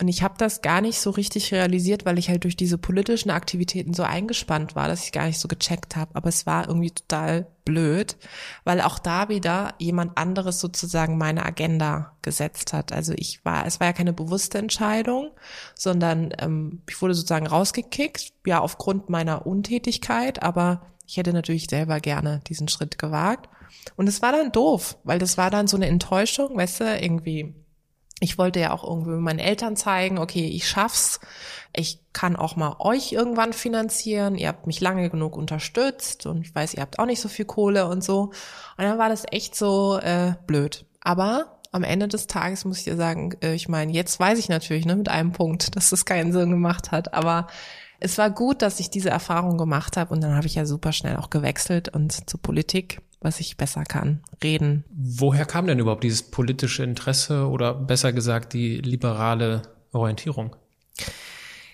Und ich habe das gar nicht so richtig realisiert, weil ich halt durch diese politischen Aktivitäten so eingespannt war, dass ich gar nicht so gecheckt habe. Aber es war irgendwie total blöd, weil auch da wieder jemand anderes sozusagen meine Agenda gesetzt hat. Also ich war, es war ja keine bewusste Entscheidung, sondern ähm, ich wurde sozusagen rausgekickt, ja aufgrund meiner Untätigkeit, aber ich hätte natürlich selber gerne diesen Schritt gewagt. Und es war dann doof, weil das war dann so eine Enttäuschung, weißt du, irgendwie ich wollte ja auch irgendwie meinen Eltern zeigen, okay, ich schaff's. Ich kann auch mal euch irgendwann finanzieren. Ihr habt mich lange genug unterstützt und ich weiß, ihr habt auch nicht so viel Kohle und so. Und dann war das echt so äh, blöd. Aber am Ende des Tages muss ich dir sagen, äh, ich meine, jetzt weiß ich natürlich ne, mit einem Punkt, dass das keinen Sinn gemacht hat. Aber es war gut, dass ich diese Erfahrung gemacht habe und dann habe ich ja super schnell auch gewechselt und zur Politik was ich besser kann, reden. Woher kam denn überhaupt dieses politische Interesse oder besser gesagt die liberale Orientierung?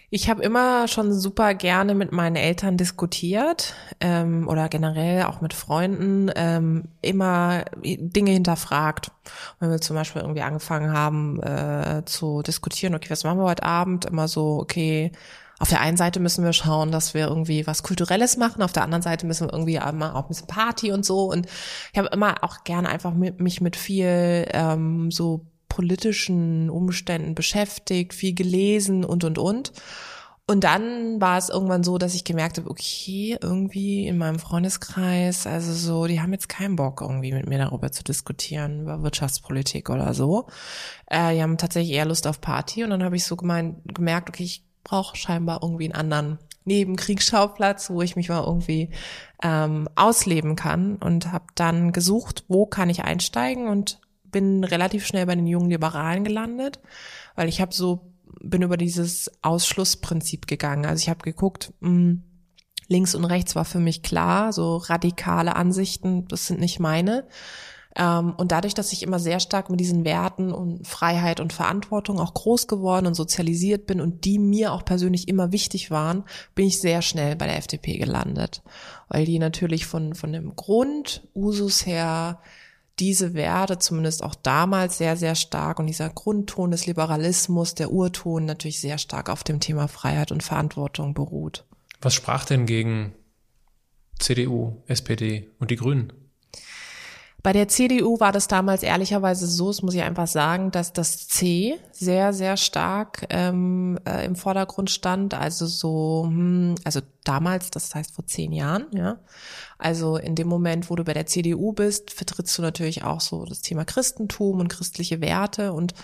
Ich habe immer schon super gerne mit meinen Eltern diskutiert ähm, oder generell auch mit Freunden ähm, immer Dinge hinterfragt. Wenn wir zum Beispiel irgendwie angefangen haben äh, zu diskutieren, okay, was machen wir heute Abend? Immer so, okay, auf der einen Seite müssen wir schauen, dass wir irgendwie was Kulturelles machen, auf der anderen Seite müssen wir irgendwie immer auch ein bisschen Party und so. Und ich habe immer auch gerne einfach mit, mich mit viel ähm, so politischen Umständen beschäftigt, viel gelesen und und und. Und dann war es irgendwann so, dass ich gemerkt habe, okay, irgendwie in meinem Freundeskreis, also so, die haben jetzt keinen Bock, irgendwie mit mir darüber zu diskutieren, über Wirtschaftspolitik oder so. Äh, die haben tatsächlich eher Lust auf Party. Und dann habe ich so gemeint, gemerkt, okay, ich brauche scheinbar irgendwie einen anderen Nebenkriegsschauplatz, wo ich mich mal irgendwie ähm, ausleben kann und habe dann gesucht, wo kann ich einsteigen und bin relativ schnell bei den jungen Liberalen gelandet, weil ich habe so bin über dieses Ausschlussprinzip gegangen. Also ich habe geguckt, mh, hm, links und rechts war für mich klar, so radikale Ansichten, das sind nicht meine. Ähm, und dadurch, dass ich immer sehr stark mit diesen Werten und Freiheit und Verantwortung auch groß geworden und sozialisiert bin und die mir auch persönlich immer wichtig waren, bin ich sehr schnell bei der FDP gelandet. Weil die natürlich von, von dem Grund, Usus her, diese Werte zumindest auch damals sehr, sehr stark und dieser Grundton des Liberalismus, der Urton natürlich sehr stark auf dem Thema Freiheit und Verantwortung beruht. Was sprach denn gegen CDU, SPD und die Grünen? Bei der CDU war das damals ehrlicherweise so, das muss ich einfach sagen, dass das C sehr, sehr stark ähm, äh, im Vordergrund stand. Also so, hm, also damals, das heißt vor zehn Jahren, ja. Also in dem Moment, wo du bei der CDU bist, vertrittst du natürlich auch so das Thema Christentum und christliche Werte und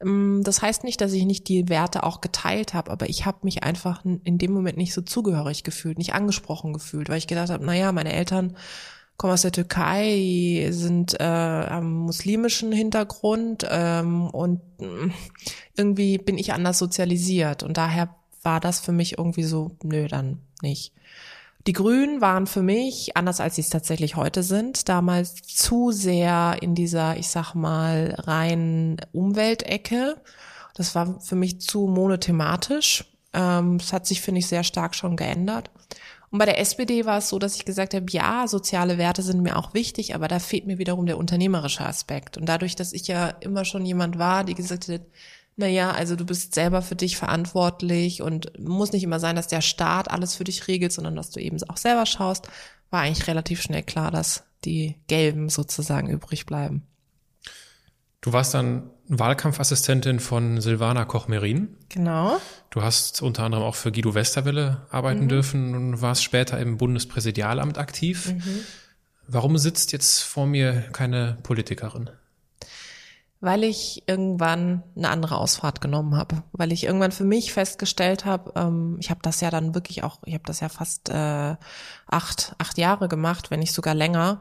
ähm, das heißt nicht, dass ich nicht die Werte auch geteilt habe, aber ich habe mich einfach in dem Moment nicht so zugehörig gefühlt, nicht angesprochen gefühlt, weil ich gedacht habe, naja, meine Eltern komme aus der Türkei, sind äh, am muslimischen Hintergrund ähm, und äh, irgendwie bin ich anders sozialisiert und daher war das für mich irgendwie so, nö, dann nicht. Die Grünen waren für mich, anders als sie es tatsächlich heute sind, damals zu sehr in dieser, ich sag mal, rein Umweltecke. Das war für mich zu monothematisch. Ähm, das hat sich, finde ich, sehr stark schon geändert. Und bei der SPD war es so, dass ich gesagt habe, ja, soziale Werte sind mir auch wichtig, aber da fehlt mir wiederum der unternehmerische Aspekt. Und dadurch, dass ich ja immer schon jemand war, die gesagt hat, na ja, also du bist selber für dich verantwortlich und muss nicht immer sein, dass der Staat alles für dich regelt, sondern dass du eben auch selber schaust, war eigentlich relativ schnell klar, dass die Gelben sozusagen übrig bleiben. Du warst dann Wahlkampfassistentin von Silvana Koch-Merin. Genau. Du hast unter anderem auch für Guido Westerwelle arbeiten mhm. dürfen und warst später im Bundespräsidialamt aktiv. Mhm. Warum sitzt jetzt vor mir keine Politikerin? Weil ich irgendwann eine andere Ausfahrt genommen habe, weil ich irgendwann für mich festgestellt habe, ähm, ich habe das ja dann wirklich auch, ich habe das ja fast äh, acht, acht Jahre gemacht, wenn nicht sogar länger,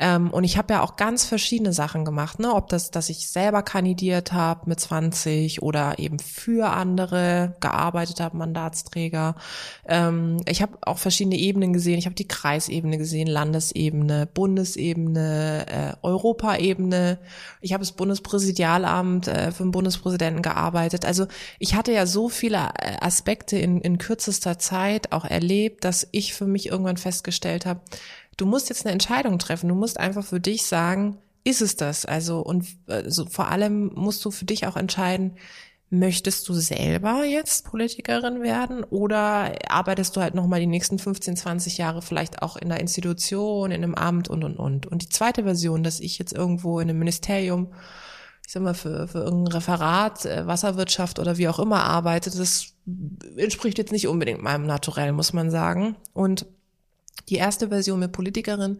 ähm, und ich habe ja auch ganz verschiedene Sachen gemacht, ne? Ob das, dass ich selber kandidiert habe mit 20 oder eben für andere gearbeitet habe, Mandatsträger. Ähm, ich habe auch verschiedene Ebenen gesehen. Ich habe die Kreisebene gesehen, Landesebene, Bundesebene, äh, Europaebene. Ich habe das Bundespräsidialamt äh, für den Bundespräsidenten gearbeitet. Also ich hatte ja so viele äh, Aspekte in, in kürzester Zeit auch erlebt, dass ich für mich irgendwann festgestellt habe, du musst jetzt eine Entscheidung treffen. Du musst einfach für dich sagen, ist es das? Also, und also vor allem musst du für dich auch entscheiden, möchtest du selber jetzt Politikerin werden oder arbeitest du halt nochmal die nächsten 15, 20 Jahre vielleicht auch in der Institution, in einem Amt und, und, und. Und die zweite Version, dass ich jetzt irgendwo in einem Ministerium, ich sag mal, für, für irgendein Referat, äh, Wasserwirtschaft oder wie auch immer arbeite, das entspricht jetzt nicht unbedingt meinem Naturell, muss man sagen. Und die erste Version mit Politikerin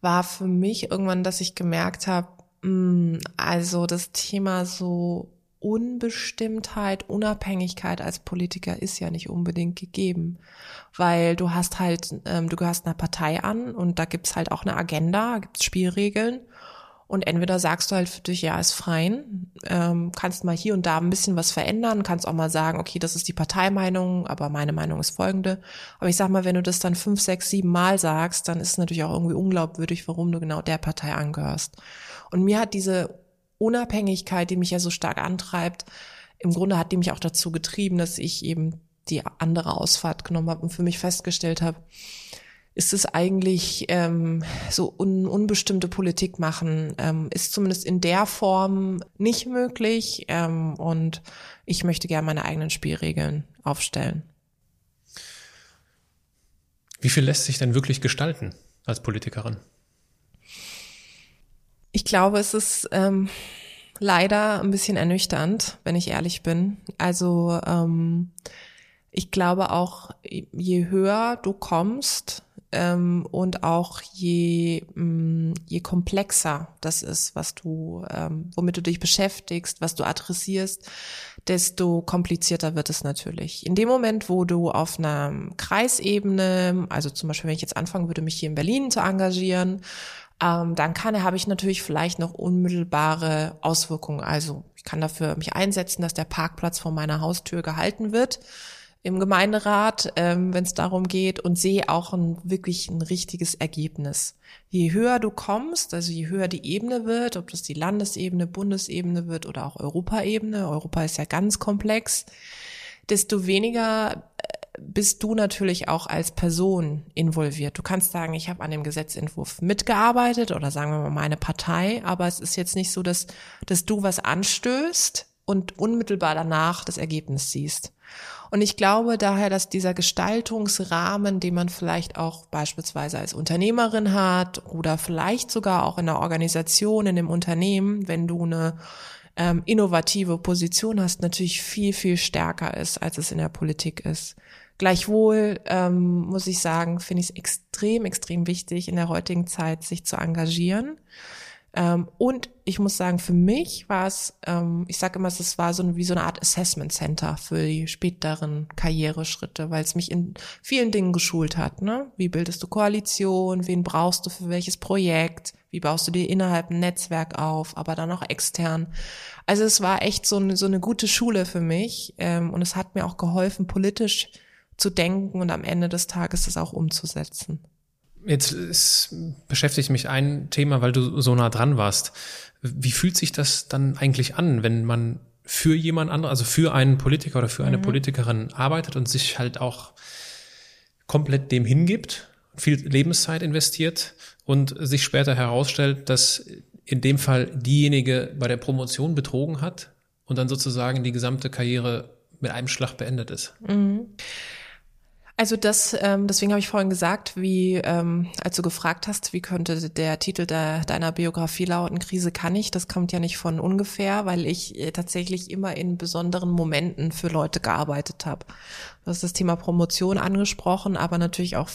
war für mich irgendwann, dass ich gemerkt habe, mm, also das Thema so Unbestimmtheit, Unabhängigkeit als Politiker ist ja nicht unbedingt gegeben, weil du hast halt, ähm, du gehörst einer Partei an und da gibt's halt auch eine Agenda, gibt's Spielregeln und entweder sagst du halt für dich, ja, ist fein, ähm, kannst mal hier und da ein bisschen was verändern, kannst auch mal sagen, okay, das ist die Parteimeinung, aber meine Meinung ist folgende. Aber ich sag mal, wenn du das dann fünf, sechs, sieben Mal sagst, dann ist es natürlich auch irgendwie unglaubwürdig, warum du genau der Partei angehörst. Und mir hat diese Unabhängigkeit, die mich ja so stark antreibt, im Grunde hat die mich auch dazu getrieben, dass ich eben die andere Ausfahrt genommen habe und für mich festgestellt habe, ist es eigentlich ähm, so un, unbestimmte Politik machen, ähm, ist zumindest in der Form nicht möglich ähm, und ich möchte gerne meine eigenen Spielregeln aufstellen. Wie viel lässt sich denn wirklich gestalten als Politikerin? Ich glaube, es ist ähm, leider ein bisschen ernüchternd, wenn ich ehrlich bin. Also ähm, ich glaube auch, je höher du kommst ähm, und auch je, mh, mm, je komplexer das ist, was du, ähm, womit du dich beschäftigst, was du adressierst, desto komplizierter wird es natürlich. In dem Moment, wo du auf einer Kreisebene, also zum Beispiel, wenn ich jetzt anfangen würde, mich hier in Berlin zu engagieren, ähm, dann kann, habe ich natürlich vielleicht noch unmittelbare Auswirkungen. Also ich kann dafür mich einsetzen, dass der Parkplatz vor meiner Haustür gehalten wird im Gemeinderat, ähm, wenn es darum geht, und sehe auch ein wirklich ein richtiges Ergebnis. Je höher du kommst, also je höher die Ebene wird, ob das die Landesebene, Bundesebene wird oder auch Europaebene, Europa ist ja ganz komplex, desto weniger bist du natürlich auch als Person involviert. Du kannst sagen, ich habe an dem Gesetzentwurf mitgearbeitet oder sagen wir mal meine Partei, aber es ist jetzt nicht so, dass, dass du was anstößt und unmittelbar danach das Ergebnis siehst. Und ich glaube daher, dass dieser Gestaltungsrahmen, den man vielleicht auch beispielsweise als Unternehmerin hat oder vielleicht sogar auch in der Organisation, in dem Unternehmen, wenn du eine ähm, innovative Position hast, natürlich viel, viel stärker ist, als es in der Politik ist. Gleichwohl ähm, muss ich sagen, finde ich es extrem, extrem wichtig, in der heutigen Zeit sich zu engagieren. Ähm, und ich muss sagen, für mich war es, ähm, ich sage immer, es war so wie so eine Art Assessment Center für die späteren Karriereschritte, weil es mich in vielen Dingen geschult hat. Ne? Wie bildest du Koalition? Wen brauchst du für welches Projekt? Wie baust du dir innerhalb ein Netzwerk auf, aber dann auch extern? Also es war echt so eine, so eine gute Schule für mich ähm, und es hat mir auch geholfen, politisch zu denken und am Ende des Tages das auch umzusetzen. Jetzt ist, beschäftigt mich ein Thema, weil du so nah dran warst. Wie fühlt sich das dann eigentlich an, wenn man für jemand anderen, also für einen Politiker oder für eine mhm. Politikerin arbeitet und sich halt auch komplett dem hingibt, viel Lebenszeit investiert und sich später herausstellt, dass in dem Fall diejenige bei der Promotion betrogen hat und dann sozusagen die gesamte Karriere mit einem Schlag beendet ist. Mhm. Also das, ähm, deswegen habe ich vorhin gesagt, wie, ähm, als du gefragt hast, wie könnte der Titel de, deiner Biografie lauten, Krise kann ich, das kommt ja nicht von ungefähr, weil ich äh, tatsächlich immer in besonderen Momenten für Leute gearbeitet habe. Du hast das Thema Promotion angesprochen, aber natürlich auch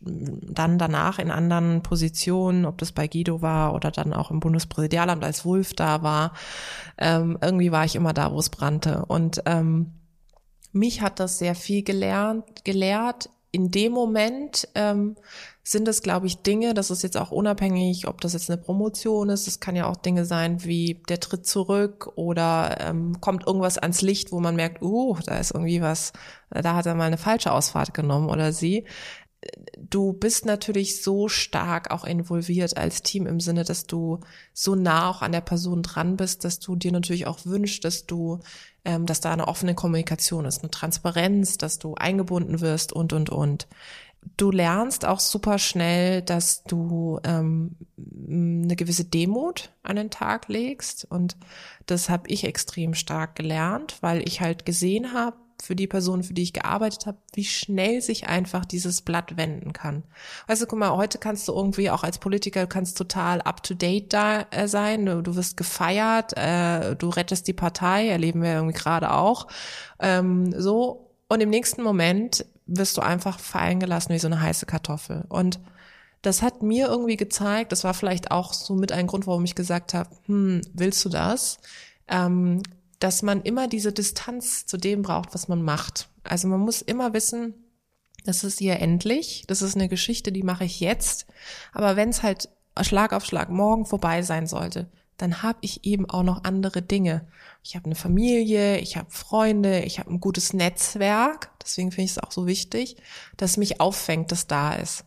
dann danach in anderen Positionen, ob das bei Guido war oder dann auch im Bundespräsidialamt als Wulf da war. Ähm, irgendwie war ich immer da, wo es brannte. Und ähm, mich hat das sehr viel gelernt, gelehrt. In dem Moment ähm, sind es, glaube ich, Dinge, das ist jetzt auch unabhängig, ob das jetzt eine Promotion ist, es kann ja auch Dinge sein wie der Tritt zurück oder ähm, kommt irgendwas ans Licht, wo man merkt, uh, da ist irgendwie was, da hat er mal eine falsche Ausfahrt genommen oder sie du bist natürlich so stark auch involviert als Team im Sinne, dass du so nah auch an der Person dran bist, dass du dir natürlich auch wünschst, dass du, ähm, dass da eine offene Kommunikation ist, eine Transparenz, dass du eingebunden wirst und und und. Du lernst auch super schnell, dass du ähm, eine gewisse Demut an den Tag legst. Und das habe ich extrem stark gelernt, weil ich halt gesehen habe, für die Person, für die ich gearbeitet habe, wie schnell sich einfach dieses Blatt wenden kann. Du, guck mal, heute kannst du irgendwie auch als Politiker, kannst total up-to-date da äh, sein, du, du, wirst gefeiert, äh, du rettest die Partei, erleben wir irgendwie gerade auch, ähm, so. Und im nächsten Moment wirst du einfach fallen gelassen wie so eine heiße Kartoffel. Und das hat mir irgendwie gezeigt, das war vielleicht auch so mit ein Grund, warum ich gesagt habe, hm, willst du das? Ähm, dass man immer diese Distanz zu dem braucht, was man macht. Also man muss immer wissen, das ist hier endlich, das ist eine Geschichte, die mache ich jetzt. Aber wenn es halt Schlag auf Schlag morgen vorbei sein sollte, dann habe ich eben auch noch andere Dinge. Ich habe eine Familie, ich habe Freunde, ich habe ein gutes Netzwerk. Deswegen finde ich es auch so wichtig, dass mich auffängt, dass da ist.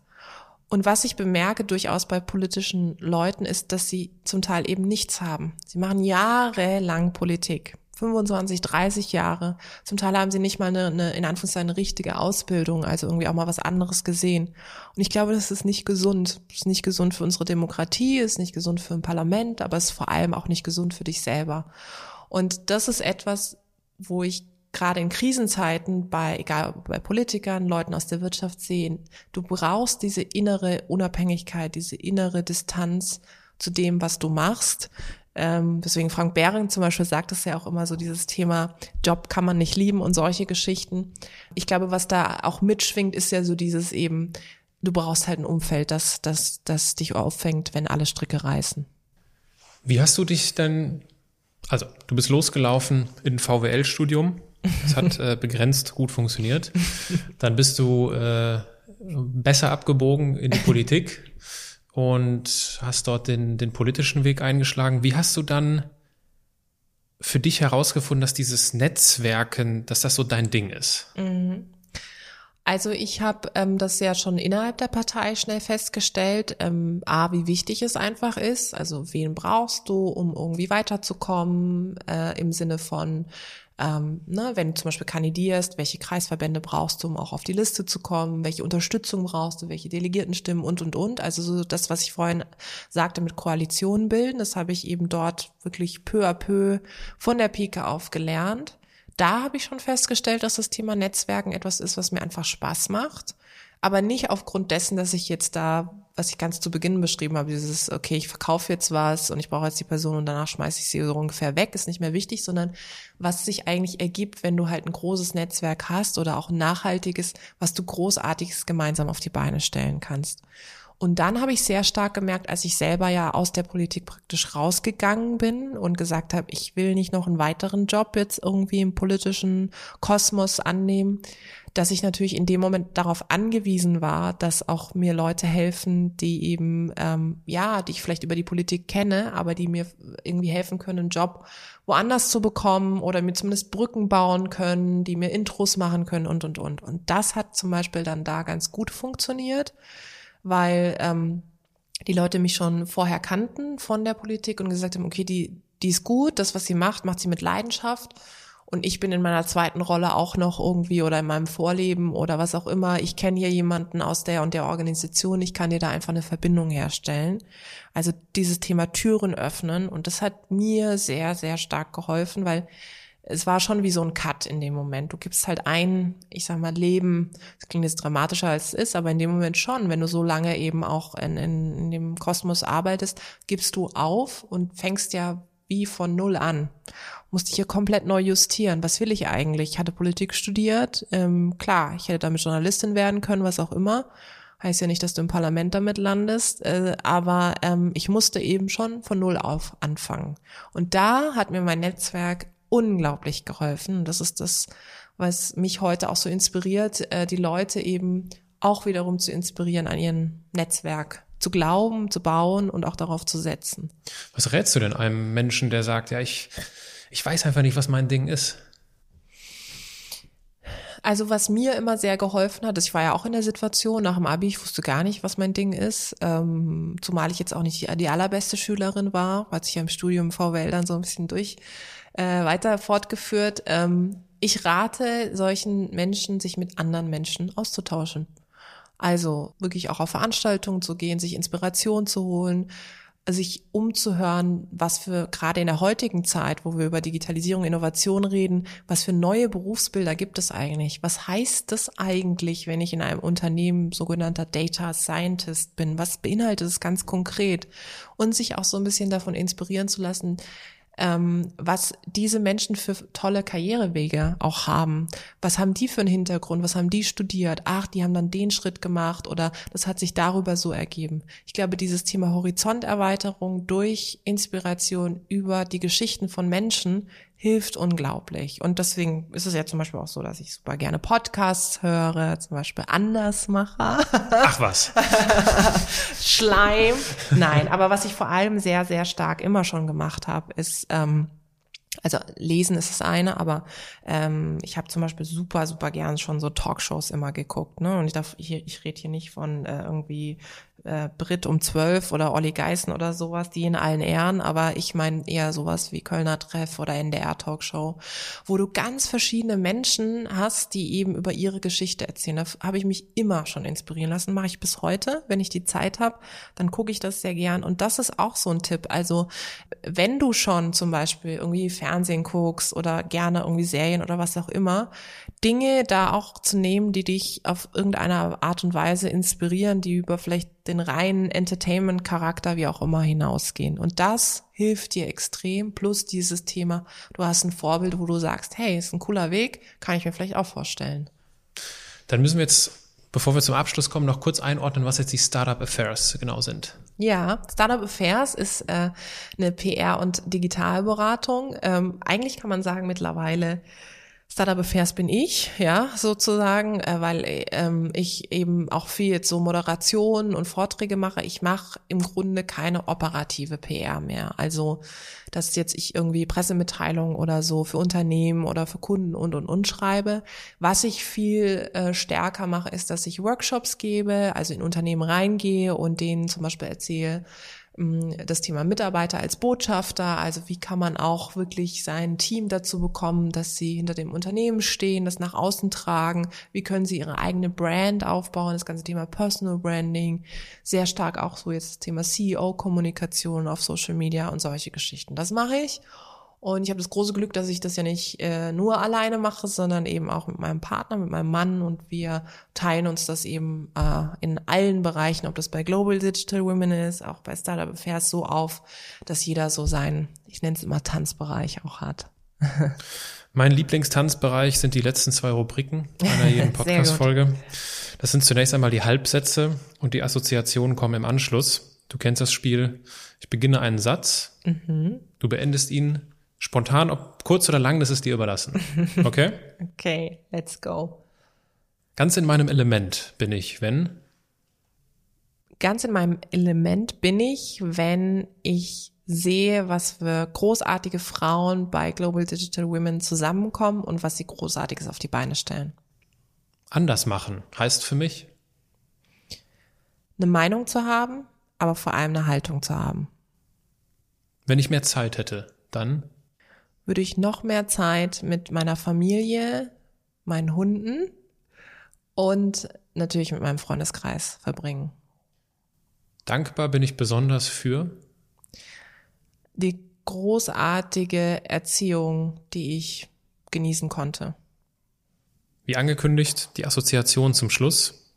Und was ich bemerke durchaus bei politischen Leuten ist, dass sie zum Teil eben nichts haben. Sie machen jahrelang Politik. 25, 30 Jahre. Zum Teil haben sie nicht mal eine, eine, in Anführungszeichen, eine richtige Ausbildung, also irgendwie auch mal was anderes gesehen. Und ich glaube, das ist nicht gesund. Das ist nicht gesund für unsere Demokratie, ist nicht gesund für ein Parlament, aber ist vor allem auch nicht gesund für dich selber. Und das ist etwas, wo ich gerade in Krisenzeiten bei, egal bei Politikern, Leuten aus der Wirtschaft sehen, du brauchst diese innere Unabhängigkeit, diese innere Distanz zu dem, was du machst, ähm, deswegen Frank Behring zum Beispiel sagt es ja auch immer so, dieses Thema Job kann man nicht lieben und solche Geschichten. Ich glaube, was da auch mitschwingt, ist ja so dieses eben, du brauchst halt ein Umfeld, das, das, das dich auffängt, wenn alle Stricke reißen. Wie hast du dich denn, also du bist losgelaufen in VWL-Studium, das hat äh, begrenzt gut funktioniert. Dann bist du äh, besser abgebogen in die Politik und hast dort den, den politischen Weg eingeschlagen. Wie hast du dann für dich herausgefunden, dass dieses Netzwerken, dass das so dein Ding ist? Mhm. Also ich habe ähm, das ja schon innerhalb der Partei schnell festgestellt, ähm, a, wie wichtig es einfach ist, also wen brauchst du, um irgendwie weiterzukommen, äh, im Sinne von ähm, ne, wenn du zum Beispiel kandidierst, welche Kreisverbände brauchst du, um auch auf die Liste zu kommen, welche Unterstützung brauchst du, welche Delegiertenstimmen und, und, und. Also so das, was ich vorhin sagte mit Koalitionen bilden, das habe ich eben dort wirklich peu à peu von der Pike auf gelernt. Da habe ich schon festgestellt, dass das Thema Netzwerken etwas ist, was mir einfach Spaß macht aber nicht aufgrund dessen, dass ich jetzt da, was ich ganz zu Beginn beschrieben habe, dieses, okay, ich verkaufe jetzt was und ich brauche jetzt die Person und danach schmeiße ich sie so ungefähr weg, ist nicht mehr wichtig, sondern was sich eigentlich ergibt, wenn du halt ein großes Netzwerk hast oder auch ein nachhaltiges, was du großartiges gemeinsam auf die Beine stellen kannst. Und dann habe ich sehr stark gemerkt, als ich selber ja aus der Politik praktisch rausgegangen bin und gesagt habe, ich will nicht noch einen weiteren Job jetzt irgendwie im politischen Kosmos annehmen, dass ich natürlich in dem Moment darauf angewiesen war, dass auch mir Leute helfen, die eben, ähm, ja, die ich vielleicht über die Politik kenne, aber die mir irgendwie helfen können, einen Job woanders zu bekommen oder mir zumindest Brücken bauen können, die mir Intros machen können und, und, und. Und das hat zum Beispiel dann da ganz gut funktioniert, weil ähm, die Leute mich schon vorher kannten von der Politik und gesagt haben, okay, die, die ist gut, das, was sie macht, macht sie mit Leidenschaft und ich bin in meiner zweiten Rolle auch noch irgendwie oder in meinem Vorleben oder was auch immer. Ich kenne hier jemanden aus der und der Organisation. Ich kann dir da einfach eine Verbindung herstellen. Also dieses Thema Türen öffnen. Und das hat mir sehr, sehr stark geholfen, weil es war schon wie so ein Cut in dem Moment. Du gibst halt ein, ich sag mal, Leben, das klingt jetzt dramatischer als es ist, aber in dem Moment schon, wenn du so lange eben auch in, in, in dem Kosmos arbeitest, gibst du auf und fängst ja wie von null an. Musste ich hier komplett neu justieren. Was will ich eigentlich? Ich hatte Politik studiert. Ähm, klar, ich hätte damit Journalistin werden können, was auch immer. Heißt ja nicht, dass du im Parlament damit landest, äh, aber ähm, ich musste eben schon von null auf anfangen. Und da hat mir mein Netzwerk unglaublich geholfen. Das ist das, was mich heute auch so inspiriert, äh, die Leute eben auch wiederum zu inspirieren an ihren Netzwerk zu glauben, zu bauen und auch darauf zu setzen. Was rätst du denn einem Menschen, der sagt, ja, ich, ich weiß einfach nicht, was mein Ding ist? Also was mir immer sehr geholfen hat, ich war ja auch in der Situation nach dem Abi, ich wusste gar nicht, was mein Ding ist, ähm, zumal ich jetzt auch nicht die, die allerbeste Schülerin war, hat sich ja im Studium VWL dann so ein bisschen durch äh, weiter fortgeführt. Ähm, ich rate solchen Menschen, sich mit anderen Menschen auszutauschen. Also wirklich auch auf Veranstaltungen zu gehen, sich Inspiration zu holen. sich umzuhören, was für gerade in der heutigen Zeit, wo wir über Digitalisierung, Innovation reden, was für neue Berufsbilder gibt es eigentlich? Was heißt das eigentlich, wenn ich in einem Unternehmen sogenannter Data Scientist bin? Was beinhaltet es ganz konkret? Und sich auch so ein bisschen davon inspirieren zu lassen, ähm, was diese Menschen für tolle Karrierewege auch haben. Was haben die für einen Hintergrund? Was haben die studiert? Ach, die haben dann den Schritt gemacht oder das hat sich darüber so ergeben. Ich glaube, dieses Thema Horizonterweiterung durch Inspiration über die Geschichten von Menschen hilft unglaublich. Und deswegen ist es ja zum Beispiel auch so, dass ich super gerne Podcasts höre, zum Beispiel Andersmacher. Ach was. Schleim. Nein, aber was ich vor allem sehr, sehr stark immer schon gemacht habe, ist ähm, also lesen ist das eine, aber ähm, ich habe zum Beispiel super, super gern schon so Talkshows immer geguckt. Ne? Und ich darf, ich, ich rede hier nicht von äh, irgendwie äh, Brit um zwölf oder Olli Geißen oder sowas, die in allen Ehren, aber ich meine eher sowas wie Kölner Treff oder NDR Talkshow, wo du ganz verschiedene Menschen hast, die eben über ihre Geschichte erzählen. Da habe ich mich immer schon inspirieren lassen, mache ich bis heute, wenn ich die Zeit habe, dann gucke ich das sehr gern. Und das ist auch so ein Tipp. Also wenn du schon zum Beispiel irgendwie Fernsehen guckst oder gerne irgendwie Serien oder was auch immer, Dinge da auch zu nehmen, die dich auf irgendeine Art und Weise inspirieren, die über vielleicht den reinen Entertainment-Charakter wie auch immer hinausgehen. Und das hilft dir extrem. Plus dieses Thema, du hast ein Vorbild, wo du sagst, hey, ist ein cooler Weg, kann ich mir vielleicht auch vorstellen. Dann müssen wir jetzt, bevor wir zum Abschluss kommen, noch kurz einordnen, was jetzt die Startup Affairs genau sind. Ja, Startup Affairs ist äh, eine PR- und Digitalberatung. Ähm, eigentlich kann man sagen mittlerweile Startup Affairs bin ich, ja, sozusagen, äh, weil ähm, ich eben auch viel jetzt so Moderation und Vorträge mache. Ich mache im Grunde keine operative PR mehr. Also, dass jetzt ich irgendwie Pressemitteilungen oder so für Unternehmen oder für Kunden und und und schreibe. Was ich viel äh, stärker mache, ist, dass ich Workshops gebe, also in Unternehmen reingehe und denen zum Beispiel erzähle, das Thema Mitarbeiter als Botschafter, also wie kann man auch wirklich sein Team dazu bekommen, dass sie hinter dem Unternehmen stehen, das nach außen tragen, wie können sie ihre eigene Brand aufbauen, das ganze Thema Personal Branding, sehr stark auch so jetzt das Thema CEO-Kommunikation auf Social Media und solche Geschichten. Das mache ich und ich habe das große Glück, dass ich das ja nicht äh, nur alleine mache, sondern eben auch mit meinem Partner, mit meinem Mann. Und wir teilen uns das eben äh, in allen Bereichen, ob das bei Global Digital Women ist, auch bei Startup Affairs so auf, dass jeder so seinen, ich nenne es immer Tanzbereich auch hat. Mein Lieblingstanzbereich sind die letzten zwei Rubriken einer jeden Podcast-Folge. Das sind zunächst einmal die Halbsätze und die Assoziationen kommen im Anschluss. Du kennst das Spiel. Ich beginne einen Satz, mhm. du beendest ihn Spontan, ob kurz oder lang, das ist dir überlassen. Okay? okay, let's go. Ganz in meinem Element bin ich, wenn? Ganz in meinem Element bin ich, wenn ich sehe, was für großartige Frauen bei Global Digital Women zusammenkommen und was sie großartiges auf die Beine stellen. Anders machen heißt für mich? Eine Meinung zu haben, aber vor allem eine Haltung zu haben. Wenn ich mehr Zeit hätte, dann? Würde ich noch mehr Zeit mit meiner Familie, meinen Hunden und natürlich mit meinem Freundeskreis verbringen. Dankbar bin ich besonders für die großartige Erziehung, die ich genießen konnte. Wie angekündigt, die Assoziation zum Schluss.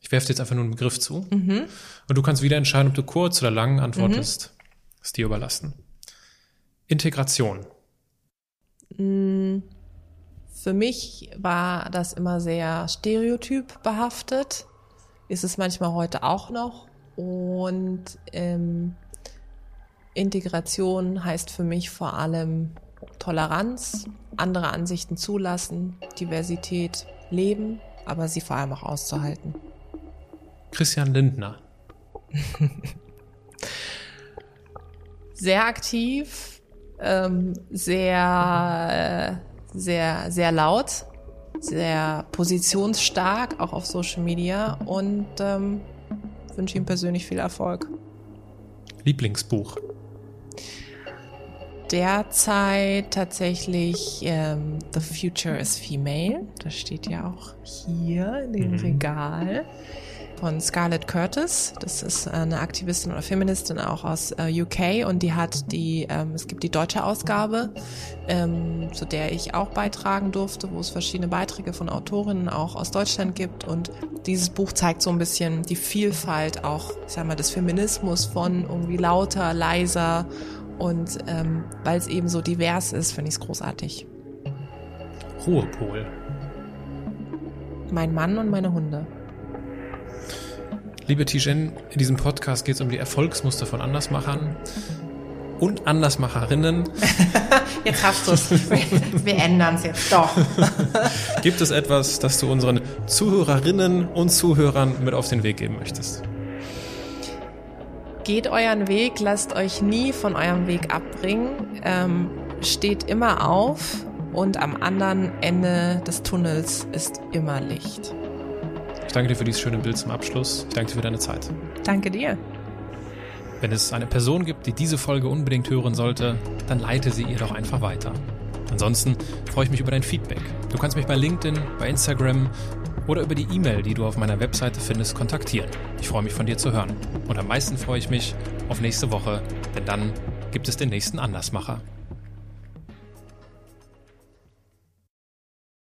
Ich werfe dir jetzt einfach nur einen Begriff zu. Mhm. Und du kannst wieder entscheiden, ob du kurz oder lang antwortest. Mhm. Ist dir überlassen. Integration. Mm, für mich war das immer sehr stereotyp behaftet, ist es manchmal heute auch noch. Und ähm, Integration heißt für mich vor allem Toleranz, andere Ansichten zulassen, Diversität leben, aber sie vor allem auch auszuhalten. Christian Lindner. Sehr aktiv, ähm, sehr, sehr, sehr laut, sehr positionsstark, auch auf Social Media und ähm, wünsche ihm persönlich viel Erfolg. Lieblingsbuch? Derzeit tatsächlich ähm, The Future is Female. Das steht ja auch hier in dem mhm. Regal. Von Scarlett Curtis. Das ist eine Aktivistin oder Feministin auch aus äh, UK und die hat die, ähm, es gibt die deutsche Ausgabe, ähm, zu der ich auch beitragen durfte, wo es verschiedene Beiträge von Autorinnen auch aus Deutschland gibt und dieses Buch zeigt so ein bisschen die Vielfalt auch, ich sag mal, des Feminismus von irgendwie lauter, leiser und ähm, weil es eben so divers ist, finde ich es großartig. Ruhepol. Mein Mann und meine Hunde. Liebe Tijen, in diesem Podcast geht es um die Erfolgsmuster von Andersmachern und Andersmacherinnen. jetzt hast du es. Wir ändern es jetzt doch. Gibt es etwas, das du unseren Zuhörerinnen und Zuhörern mit auf den Weg geben möchtest? Geht euren Weg, lasst euch nie von eurem Weg abbringen, ähm, steht immer auf und am anderen Ende des Tunnels ist immer Licht. Ich danke dir für dieses schöne Bild zum Abschluss. Ich danke dir für deine Zeit. Danke dir. Wenn es eine Person gibt, die diese Folge unbedingt hören sollte, dann leite sie ihr doch einfach weiter. Ansonsten freue ich mich über dein Feedback. Du kannst mich bei LinkedIn, bei Instagram oder über die E-Mail, die du auf meiner Webseite findest, kontaktieren. Ich freue mich von dir zu hören. Und am meisten freue ich mich auf nächste Woche, denn dann gibt es den nächsten Andersmacher.